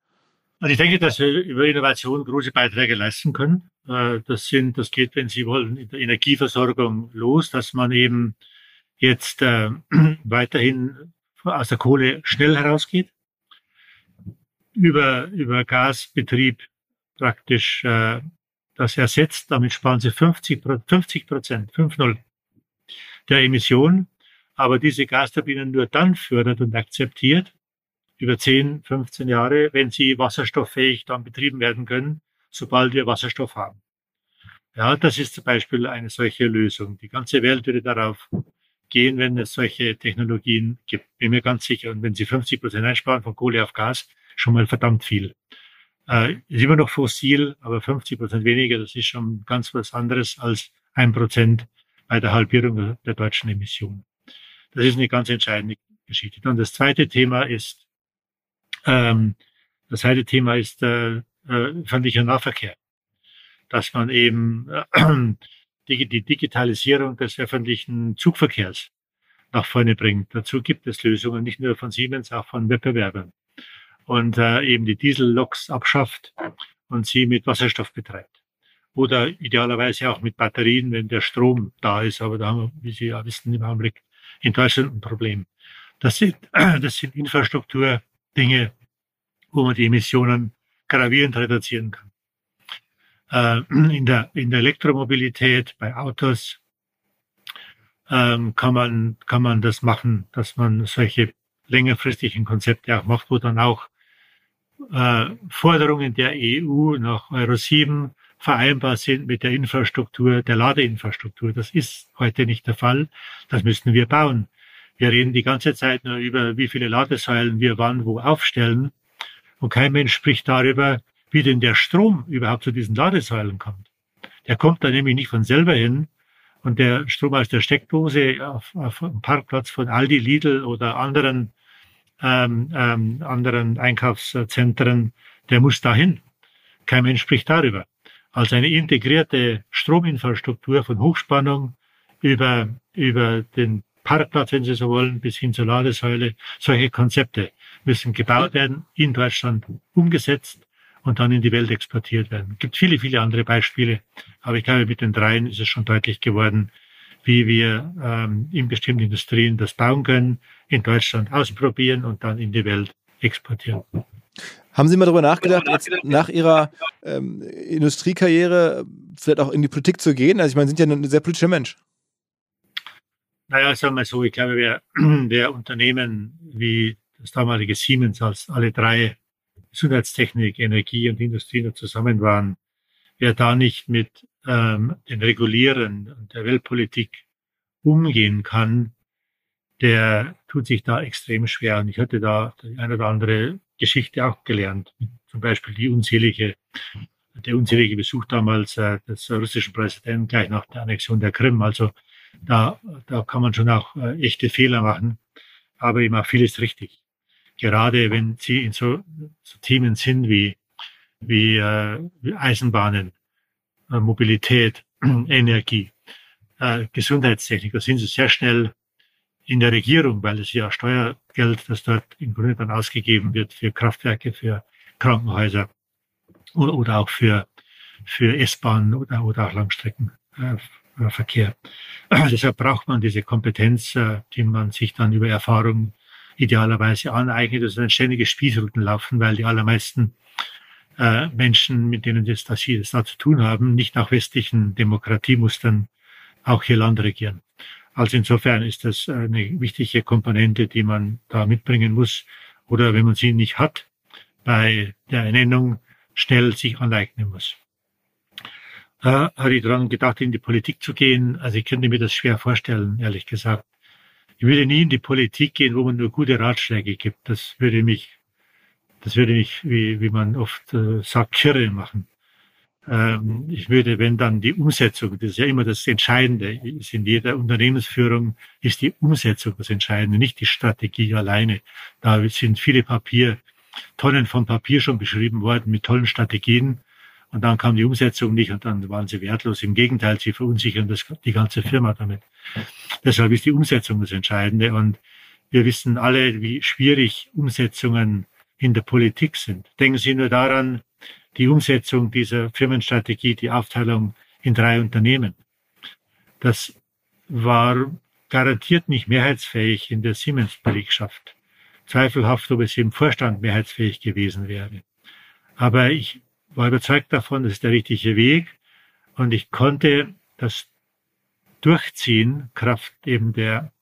Also ich denke, dass wir über Innovation große Beiträge leisten können. Äh, das sind, das geht, wenn Sie wollen, in der Energieversorgung los, dass man eben jetzt äh, weiterhin aus der Kohle schnell herausgeht, über, über Gasbetrieb praktisch äh, das ersetzt. Damit sparen Sie 50, 50 Prozent, 5-0 der Emissionen. Aber diese Gasturbinen nur dann fördert und akzeptiert, über 10, 15 Jahre, wenn sie wasserstofffähig dann betrieben werden können, sobald wir Wasserstoff haben. Ja, das ist zum Beispiel eine solche Lösung. Die ganze Welt würde darauf gehen, wenn es solche Technologien gibt. Bin mir ganz sicher. Und wenn Sie 50 Prozent einsparen von Kohle auf Gas, schon mal verdammt viel. Äh, ist immer noch fossil, aber 50 Prozent weniger, das ist schon ganz was anderes als ein Prozent bei der Halbierung der deutschen Emissionen. Das ist eine ganz entscheidende Geschichte. Dann das zweite Thema ist, ähm, das zweite Thema ist äh, äh, öffentlicher Nahverkehr. Dass man eben äh, die, die Digitalisierung des öffentlichen Zugverkehrs nach vorne bringt. Dazu gibt es Lösungen, nicht nur von Siemens, auch von Wettbewerbern. Und äh, eben die Dieselloks abschafft und sie mit Wasserstoff betreibt. Oder idealerweise auch mit Batterien, wenn der Strom da ist. Aber da haben wir, wie Sie ja wissen, im Augenblick in Deutschland ein Problem. Das sind, das sind Infrastrukturdinge, wo man die Emissionen gravierend reduzieren kann. Äh, in, der, in der Elektromobilität, bei Autos, ähm, kann, man, kann man das machen, dass man solche längerfristigen Konzepte auch macht, wo dann auch äh, Forderungen der EU nach Euro 7 vereinbar sind mit der Infrastruktur, der Ladeinfrastruktur. Das ist heute nicht der Fall. Das müssen wir bauen. Wir reden die ganze Zeit nur über, wie viele Ladesäulen wir wann wo aufstellen. Und kein Mensch spricht darüber, wie denn der Strom überhaupt zu diesen Ladesäulen kommt. Der kommt da nämlich nicht von selber hin. Und der Strom aus der Steckdose auf, auf dem Parkplatz von Aldi, Lidl oder anderen, ähm, ähm, anderen Einkaufszentren, der muss dahin. Kein Mensch spricht darüber. Also eine integrierte Strominfrastruktur von Hochspannung über, über den Parkplatz, wenn Sie so wollen, bis hin zur Ladesäule. Solche Konzepte müssen gebaut werden, in Deutschland umgesetzt und dann in die Welt exportiert werden. Es gibt viele, viele andere Beispiele, aber ich glaube, mit den dreien ist es schon deutlich geworden, wie wir ähm, in bestimmten Industrien das bauen können, in Deutschland ausprobieren und dann in die Welt exportieren. Haben Sie mal darüber nachgedacht, jetzt nach Ihrer ähm, Industriekarriere vielleicht auch in die Politik zu gehen? Also ich meine, Sie sind ja ein sehr politischer Mensch. Naja, sagen wir so, ich glaube, wer, wer Unternehmen wie das damalige Siemens, als alle drei Gesundheitstechnik, Energie und Industrie noch zusammen waren, wer da nicht mit ähm, den Regulieren und der Weltpolitik umgehen kann, der tut sich da extrem schwer. Und ich hatte da die eine oder andere Geschichte auch gelernt. Zum Beispiel die unzählige, der unzählige Besuch damals äh, des russischen Präsidenten gleich nach der Annexion der Krim. Also da, da kann man schon auch äh, echte Fehler machen, aber immer vieles richtig gerade wenn sie in so, so Themen sind wie, wie, äh, wie Eisenbahnen, äh, Mobilität, Energie, äh, Gesundheitstechnik, da sind sie sehr schnell in der Regierung, weil es ja Steuergeld, das dort im Grunde dann ausgegeben wird für Kraftwerke, für Krankenhäuser oder, oder auch für, für S-Bahn oder, oder auch Langstreckenverkehr. Äh, Deshalb braucht man diese Kompetenz, äh, die man sich dann über Erfahrung idealerweise aneignet. Das ist ein ständiges Spießrutenlaufen, weil die allermeisten äh, Menschen, mit denen das, das hier das da zu tun haben, nicht nach westlichen Demokratiemustern auch hier Land regieren. Also insofern ist das eine wichtige Komponente, die man da mitbringen muss. Oder wenn man sie nicht hat, bei der Ernennung schnell sich aneignen muss. Äh, habe ich daran gedacht, in die Politik zu gehen. Also ich könnte mir das schwer vorstellen, ehrlich gesagt. Ich würde nie in die Politik gehen, wo man nur gute Ratschläge gibt. Das würde mich, das würde mich, wie, wie man oft äh, sagt, kirre machen. Ähm, ich würde, wenn dann die Umsetzung, das ist ja immer das Entscheidende, ist in jeder Unternehmensführung ist die Umsetzung das Entscheidende, nicht die Strategie alleine. Da sind viele Papier, Tonnen von Papier schon beschrieben worden mit tollen Strategien. Und dann kam die Umsetzung nicht und dann waren sie wertlos. Im Gegenteil, sie verunsichern das, die ganze Firma damit. Deshalb ist die Umsetzung das Entscheidende. Und wir wissen alle, wie schwierig Umsetzungen in der Politik sind. Denken Sie nur daran, die Umsetzung dieser Firmenstrategie, die Aufteilung in drei Unternehmen. Das war garantiert nicht mehrheitsfähig in der Siemens-Belegschaft. Zweifelhaft, ob es im Vorstand mehrheitsfähig gewesen wäre. Aber ich war überzeugt davon, das ist der richtige Weg. Und ich konnte das durchziehen, Kraft eben der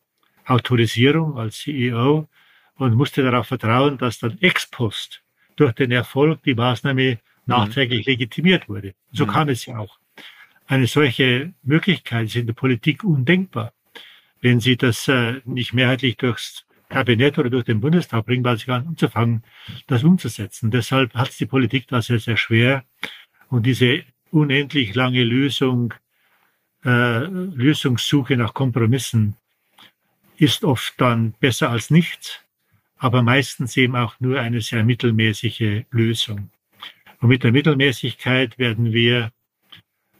Autorisierung als CEO und musste darauf vertrauen, dass dann ex post durch den Erfolg die Maßnahme mhm. nachträglich legitimiert wurde. So mhm. kam es ja auch. Eine solche Möglichkeit ist in der Politik undenkbar. Wenn Sie das äh, nicht mehrheitlich durchs Kabinett oder durch den Bundestag bringen, weil Sie gar nicht anzufangen, das umzusetzen. Deshalb hat es die Politik da sehr, sehr schwer. Und diese unendlich lange Lösung, äh, Lösungssuche nach Kompromissen ist oft dann besser als nichts, aber meistens eben auch nur eine sehr mittelmäßige Lösung. Und mit der Mittelmäßigkeit werden wir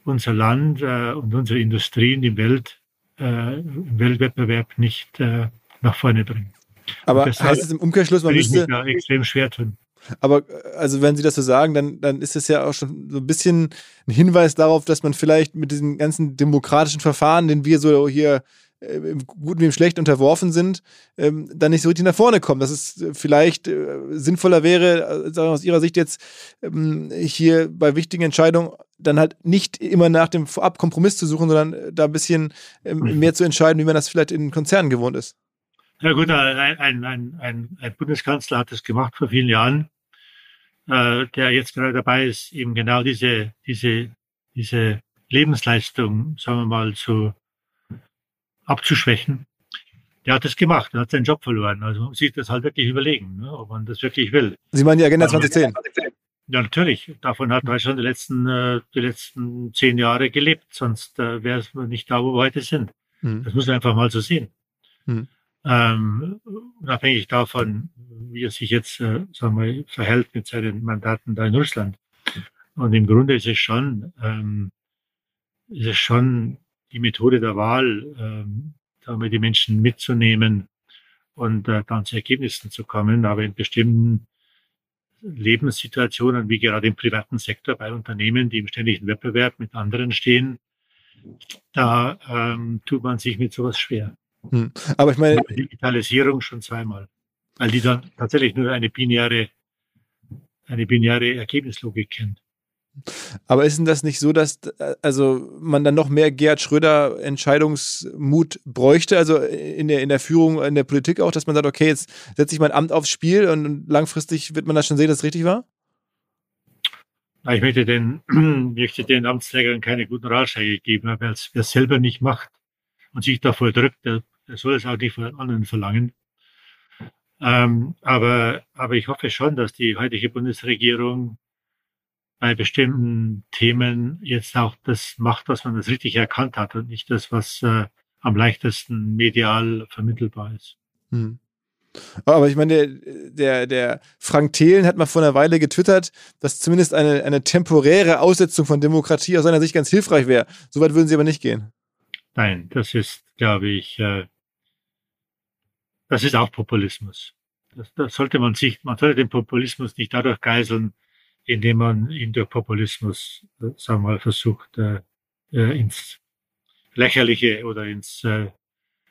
unser Land äh, und unsere Industrien im, Welt, äh, im Weltwettbewerb nicht äh, nach vorne bringen. Aber heißt es im Umkehrschluss, man müsste extrem schwer tun. Aber also wenn Sie das so sagen, dann, dann ist es ja auch schon so ein bisschen ein Hinweis darauf, dass man vielleicht mit diesen ganzen demokratischen Verfahren, den wir so hier äh, im Guten wie im Schlechten unterworfen sind, ähm, dann nicht so richtig nach vorne kommen. Dass es vielleicht äh, sinnvoller wäre, äh, aus Ihrer Sicht jetzt ähm, hier bei wichtigen Entscheidungen dann halt nicht immer nach dem Vorab Kompromiss zu suchen, sondern äh, da ein bisschen ähm, mehr zu entscheiden, wie man das vielleicht in Konzernen gewohnt ist. Ja gut, ein, ein, ein, ein Bundeskanzler hat das gemacht vor vielen Jahren äh, der jetzt gerade dabei ist, eben genau diese, diese, diese Lebensleistung, sagen wir mal, zu abzuschwächen. Der hat das gemacht, er hat seinen Job verloren. Also man muss sich das halt wirklich überlegen, ne, ob man das wirklich will. Sie meinen die Agenda 2010? Ja, natürlich. Davon hat Deutschland die letzten, äh, die letzten zehn Jahre gelebt, sonst äh, wäre es nicht da, wo wir heute sind. Mhm. Das muss man einfach mal so sehen. Mhm. Ähm, unabhängig davon, wie er sich jetzt äh, sagen wir, verhält mit seinen Mandaten da in Russland. Und im Grunde ist es schon, ähm, ist es schon die Methode der Wahl, ähm, wir, die Menschen mitzunehmen und äh, dann zu Ergebnissen zu kommen. Aber in bestimmten Lebenssituationen, wie gerade im privaten Sektor bei Unternehmen, die im ständigen Wettbewerb mit anderen stehen, da ähm, tut man sich mit sowas schwer. Hm. Aber ich meine. Digitalisierung schon zweimal weil die dann tatsächlich nur eine binäre, eine binäre Ergebnislogik kennt. Aber ist denn das nicht so, dass also man dann noch mehr Gerhard Schröder Entscheidungsmut bräuchte, also in der, in der Führung, in der Politik auch, dass man sagt, okay, jetzt setze ich mein Amt aufs Spiel und langfristig wird man das schon sehen, dass es richtig war? Ich möchte den, möchte den Amtsträgern keine guten Ratschläge geben, wer es selber nicht macht und sich davor drückt, der, der soll es auch nicht von anderen verlangen. Ähm, aber, aber ich hoffe schon, dass die heutige Bundesregierung bei bestimmten Themen jetzt auch das macht, was man das richtig erkannt hat und nicht das, was äh, am leichtesten medial vermittelbar ist. Hm. Aber ich meine, der, der, der Frank Thelen hat mal vor einer Weile getwittert, dass zumindest eine, eine temporäre Aussetzung von Demokratie aus seiner Sicht ganz hilfreich wäre. Soweit würden Sie aber nicht gehen. Nein, das ist, glaube ich, äh, das ist auch Populismus. Das, das sollte man sich, man sollte den Populismus nicht dadurch geiseln, indem man ihn durch Populismus, äh, sagen wir mal, versucht, äh, äh, ins Lächerliche oder ins äh,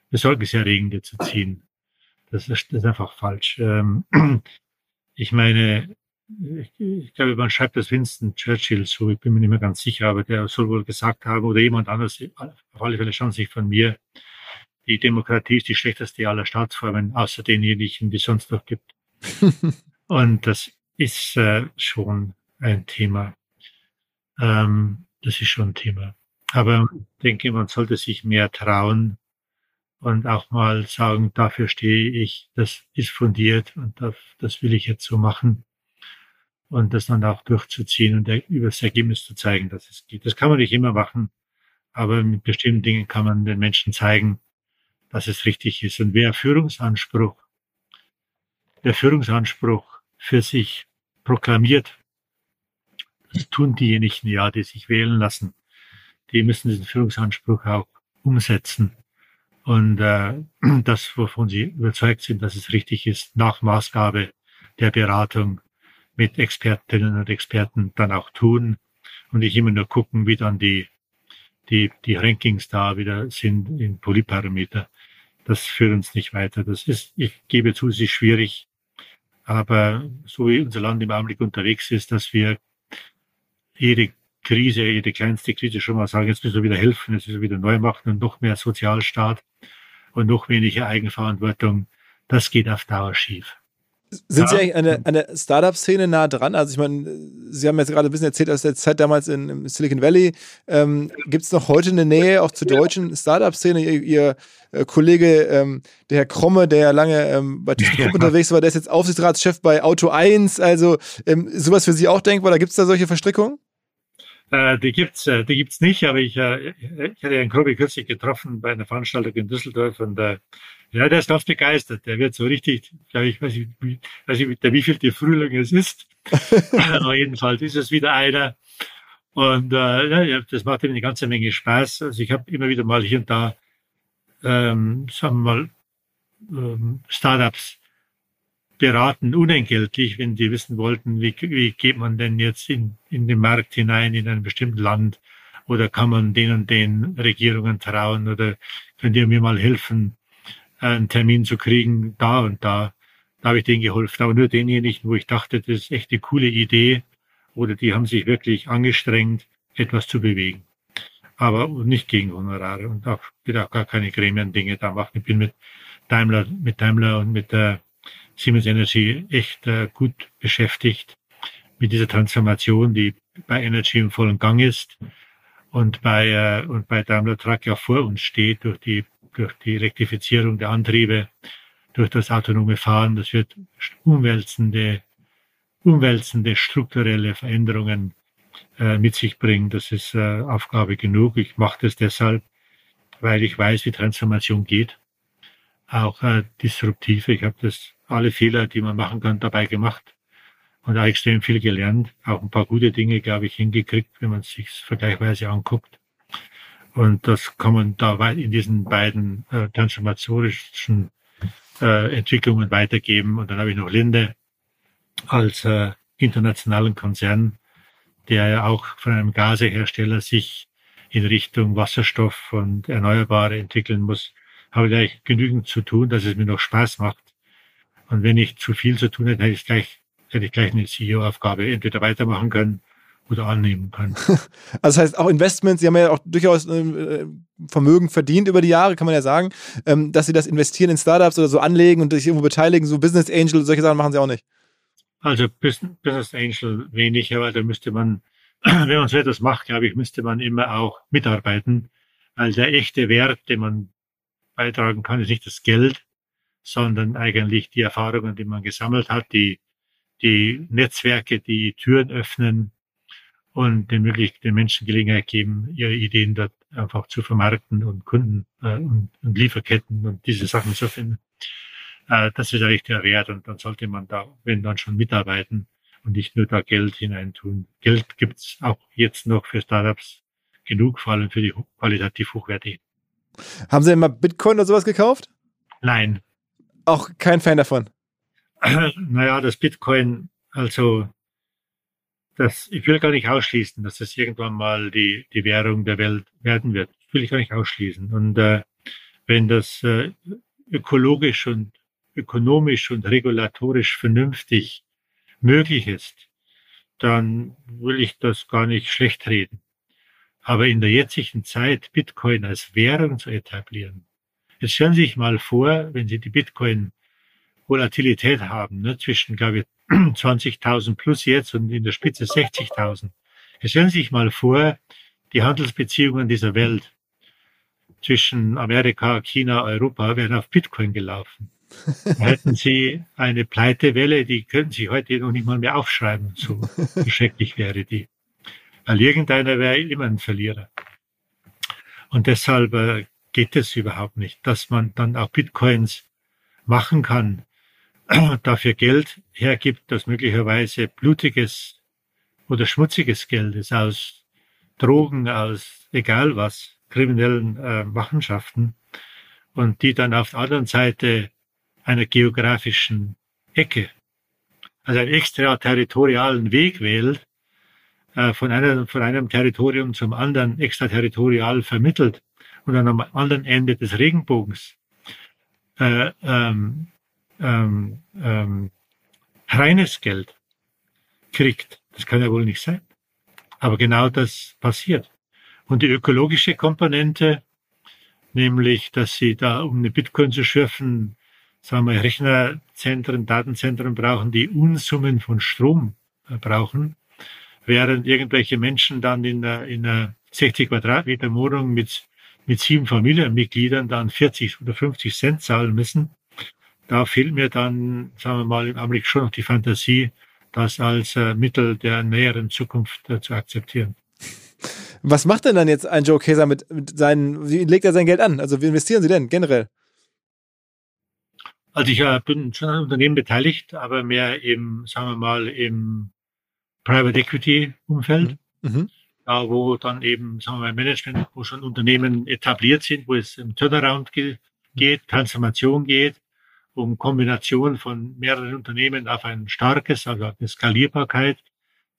Besorgniserregende zu ziehen. Das ist, das ist einfach falsch. Ähm, ich meine, ich, ich glaube, man schreibt das Winston Churchill so, ich bin mir nicht mehr ganz sicher, aber der soll wohl gesagt haben, oder jemand anders, auf alle Fälle schon sich von mir, die Demokratie ist die schlechteste aller Staatsformen, außer denjenigen, die es sonst noch gibt. Und das ist äh, schon ein Thema. Ähm, das ist schon ein Thema. Aber ich denke, man sollte sich mehr trauen und auch mal sagen, dafür stehe ich, das ist fundiert und das, das will ich jetzt so machen. Und das dann auch durchzuziehen und über das Ergebnis zu zeigen, dass es geht. Das kann man nicht immer machen, aber mit bestimmten Dingen kann man den Menschen zeigen, dass es richtig ist. Und wer Führungsanspruch, der Führungsanspruch für sich proklamiert, das tun diejenigen ja, die sich wählen lassen. Die müssen diesen Führungsanspruch auch umsetzen. Und äh, das, wovon sie überzeugt sind, dass es richtig ist, nach Maßgabe der Beratung mit Expertinnen und Experten dann auch tun und nicht immer nur gucken, wie dann die, die, die Rankings da wieder sind in Polyparameter das führt uns nicht weiter. Das ist, ich gebe zu, es ist schwierig. Aber so wie unser Land im Augenblick unterwegs ist, dass wir jede Krise, jede kleinste Krise schon mal sagen, jetzt müssen wir wieder helfen, jetzt müssen wir wieder neu machen und noch mehr Sozialstaat und noch weniger Eigenverantwortung. das geht auf Dauer schief. Sind Sie eigentlich an der, an der Startup-Szene nah dran? Also ich meine, Sie haben jetzt gerade ein bisschen erzählt aus der Zeit damals in, im Silicon Valley. Ähm, Gibt es noch heute eine Nähe auch zur deutschen Startup-Szene? Ihr, Ihr äh, Kollege, ähm, der Herr Kromme, der ja lange ähm, bei ThyssenKrupp ja. unterwegs war, der ist jetzt Aufsichtsratschef bei Auto 1. Also ähm, sowas für Sie auch denkbar? Oder gibt es da solche Verstrickungen? Äh, die gibt's, äh, die gibt's nicht, aber ich, äh, ich hatte Herrn Krobi kürzlich getroffen bei einer Veranstaltung in Düsseldorf und äh, ja, der ist ganz begeistert. Der wird so richtig, glaube ich, weiß ich, weiß ich, der wievielte Frühling es ist. aber jedenfalls ist es wieder einer. Und äh, ja, das macht ihm eine ganze Menge Spaß. Also ich habe immer wieder mal hier und da, ähm, sagen wir mal, ähm, Startups beraten, unentgeltlich, wenn die wissen wollten, wie, wie geht man denn jetzt in, in den Markt hinein, in ein bestimmtes Land, oder kann man den und den Regierungen trauen, oder könnt ihr mir mal helfen, einen Termin zu kriegen, da und da. Da habe ich denen geholfen, aber nur denjenigen, wo ich dachte, das ist echt eine coole Idee, oder die haben sich wirklich angestrengt, etwas zu bewegen. Aber nicht gegen Honorare und auch, wird auch gar keine Gremien-Dinge da machen. Ich bin mit Daimler, mit Daimler und mit der Siemens Energy echt äh, gut beschäftigt mit dieser Transformation, die bei Energy im vollen Gang ist und bei, äh, und bei Daimler Truck ja vor uns steht durch die, durch die Rektifizierung der Antriebe, durch das autonome Fahren. Das wird umwälzende, umwälzende strukturelle Veränderungen äh, mit sich bringen. Das ist äh, Aufgabe genug. Ich mache das deshalb, weil ich weiß, wie Transformation geht. Auch äh, disruptive. Ich habe das alle Fehler, die man machen kann, dabei gemacht und auch extrem viel gelernt. Auch ein paar gute Dinge, glaube ich, hingekriegt, wenn man es sich vergleichsweise anguckt. Und das kann man da in diesen beiden äh, transformatorischen äh, Entwicklungen weitergeben. Und dann habe ich noch Linde als äh, internationalen Konzern, der ja auch von einem Gasehersteller sich in Richtung Wasserstoff und Erneuerbare entwickeln muss, habe ich gleich genügend zu tun, dass es mir noch Spaß macht. Und wenn ich zu viel zu tun hätte, hätte ich gleich, hätte ich gleich eine CEO-Aufgabe entweder weitermachen können oder annehmen können. Also das heißt auch Investments, Sie haben ja auch durchaus äh, Vermögen verdient über die Jahre, kann man ja sagen, ähm, dass Sie das investieren in Startups oder so anlegen und sich irgendwo beteiligen, so Business Angel, solche Sachen machen Sie auch nicht. Also Business Angel weniger, weil da müsste man, wenn man so etwas macht, glaube ich, müsste man immer auch mitarbeiten, weil der echte Wert, den man beitragen kann, ist nicht das Geld, sondern eigentlich die Erfahrungen, die man gesammelt hat, die, die Netzwerke, die Türen öffnen und den, möglich, den Menschen Gelegenheit geben, ihre Ideen dort einfach zu vermarkten und Kunden äh, und, und Lieferketten und diese Sachen zu finden. Äh, das ist eigentlich der Wert und dann sollte man da, wenn dann schon mitarbeiten und nicht nur da Geld hineintun. Geld gibt's auch jetzt noch für Startups genug, vor allem für die qualitativ hochwertigen. Haben Sie immer Bitcoin oder sowas gekauft? Nein, auch kein Fan davon. Naja, das Bitcoin, also das, ich will gar nicht ausschließen, dass das irgendwann mal die, die Währung der Welt werden wird. Das will ich gar nicht ausschließen. Und äh, wenn das äh, ökologisch und ökonomisch und regulatorisch vernünftig möglich ist, dann will ich das gar nicht schlecht reden. Aber in der jetzigen Zeit Bitcoin als Währung zu etablieren, Jetzt stellen Sie sich mal vor, wenn Sie die Bitcoin-Volatilität haben, ne, zwischen, glaube ich, 20.000 plus jetzt und in der Spitze 60.000. Jetzt stellen Sie sich mal vor, die Handelsbeziehungen dieser Welt zwischen Amerika, China, Europa wären auf Bitcoin gelaufen. Hätten Sie eine Pleitewelle, die könnten Sie heute noch nicht mal mehr aufschreiben, so schrecklich wäre die. Weil irgendeiner wäre immer ein Verlierer. Und deshalb äh, geht es überhaupt nicht, dass man dann auch Bitcoins machen kann, dafür Geld hergibt, das möglicherweise blutiges oder schmutziges Geld ist aus Drogen, aus egal was, kriminellen äh, Machenschaften und die dann auf der anderen Seite einer geografischen Ecke, also einen extraterritorialen Weg wählt, äh, von, einer, von einem Territorium zum anderen extraterritorial vermittelt, und an am anderen Ende des Regenbogens äh, ähm, ähm, ähm, reines Geld kriegt. Das kann ja wohl nicht sein. Aber genau das passiert. Und die ökologische Komponente, nämlich, dass sie da, um eine Bitcoin zu schürfen, sagen wir, Rechnerzentren, Datenzentren brauchen, die Unsummen von Strom äh, brauchen, während irgendwelche Menschen dann in einer, in einer 60 Quadratmeter Wohnung mit, mit sieben Familienmitgliedern dann 40 oder 50 Cent zahlen müssen. Da fehlt mir dann, sagen wir mal, im Augenblick schon noch die Fantasie, das als äh, Mittel der näheren Zukunft äh, zu akzeptieren. Was macht denn dann jetzt ein Joe Käser mit, mit seinen, wie legt er sein Geld an? Also wie investieren Sie denn generell? Also ich äh, bin schon an Unternehmen beteiligt, aber mehr im, sagen wir mal, im Private Equity Umfeld. Mhm. mhm. Da, wo dann eben, sagen wir mal, Management, wo schon Unternehmen etabliert sind, wo es im Turnaround ge geht, Transformation geht, um Kombination von mehreren Unternehmen auf ein starkes, also eine Skalierbarkeit.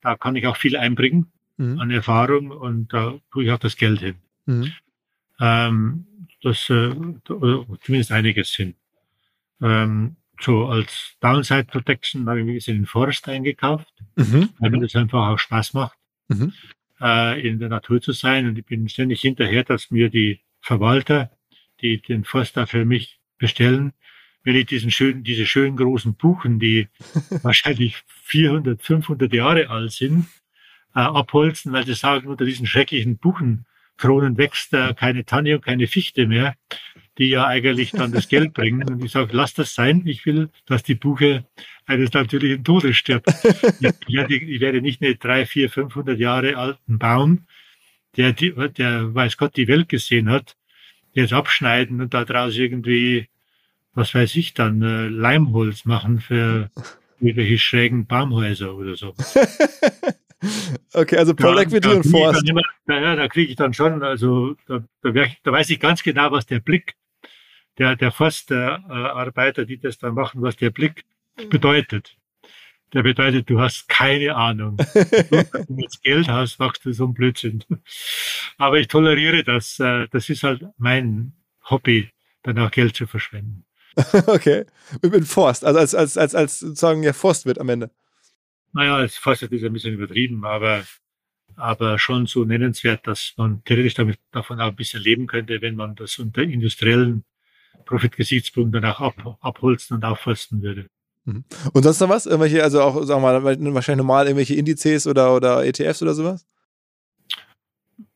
Da kann ich auch viel einbringen mhm. an Erfahrung und da tue ich auch das Geld hin. Mhm. Ähm, das, äh, zumindest einiges hin. Ähm, so als Downside Protection habe ich mir den Forst eingekauft, mhm. weil mir das einfach auch Spaß macht, mhm. äh, in der Natur zu sein. Und ich bin ständig hinterher, dass mir die Verwalter, die den Forst da für mich bestellen, wenn ich diesen schönen, diese schönen großen Buchen, die wahrscheinlich 400, 500 Jahre alt sind, äh, abholzen, weil sie sagen, unter diesen schrecklichen Buchenkronen wächst äh, keine Tanne und keine Fichte mehr die ja eigentlich dann das Geld bringen. Und ich sage, lass das sein. Ich will, dass die Buche eines natürlichen Todes stirbt. ich, werde, ich werde nicht eine drei, vier, 500 Jahre alten Baum, der, der weiß Gott die Welt gesehen hat, jetzt abschneiden und daraus irgendwie, was weiß ich dann, äh, Leimholz machen für irgendwelche schrägen Baumhäuser oder so. Okay, also Paul Equity und Forst. Immer, ja, da kriege ich dann schon, also da, da, da, weiß ich ganz genau, was der Blick der, der Forstarbeiter, die das dann machen, was der Blick mhm. bedeutet. Der bedeutet, du hast keine Ahnung. Wenn du jetzt Geld hast, machst du so einen Blödsinn. Aber ich toleriere das. Äh, das ist halt mein Hobby, dann auch Geld zu verschwenden. Okay. Mit Forst, also als, als, als, als sozusagen ja Forst wird am Ende. Naja, das Forst ist ein bisschen übertrieben, aber, aber schon so nennenswert, dass man theoretisch damit, davon auch ein bisschen leben könnte, wenn man das unter industriellen Profitgesichtspunkt danach ab, abholzen und aufforsten würde. Mhm. Und sonst noch was? Irgendwelche, also auch, sagen wir mal, wahrscheinlich normal irgendwelche Indizes oder, oder ETFs oder sowas?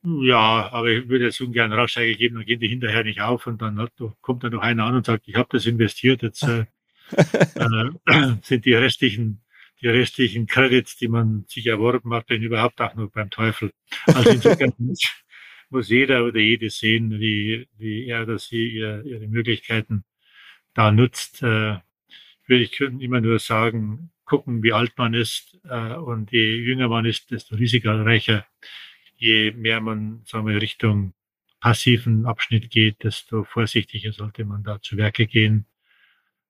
Ja, aber ich würde jetzt ungern Ratschläge geben, dann gehen die hinterher nicht auf und dann hat, kommt dann noch einer an und sagt, ich habe das investiert, jetzt äh, äh, sind die restlichen, die restlichen Credits, die man sich erworben hat, denn überhaupt auch nur beim Teufel. Also insofern muss jeder oder jede sehen, wie, wie er oder sie ihr, ihre Möglichkeiten da nutzt. Äh, würde ich immer nur sagen, gucken, wie alt man ist äh, und je jünger man ist, desto risikoreicher. Je mehr man sagen wir, Richtung passiven Abschnitt geht, desto vorsichtiger sollte man da zu Werke gehen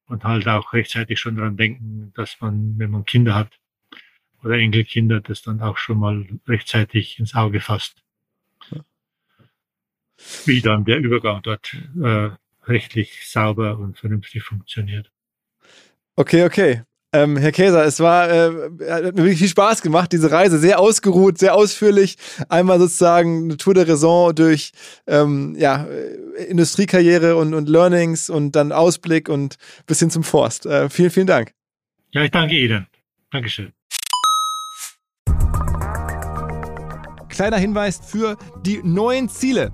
und halt auch rechtzeitig schon daran denken, dass man, wenn man Kinder hat oder Enkelkinder, das dann auch schon mal rechtzeitig ins Auge fasst wie dann der Übergang dort äh, rechtlich sauber und vernünftig funktioniert. Okay, okay. Ähm, Herr Käser, es war äh, hat mir wirklich viel Spaß gemacht, diese Reise, sehr ausgeruht, sehr ausführlich. Einmal sozusagen eine Tour de Raison durch ähm, ja, Industriekarriere und, und Learnings und dann Ausblick und bis hin zum Forst. Äh, vielen, vielen Dank. Ja, ich danke Ihnen. Dankeschön. Kleiner Hinweis für die neuen Ziele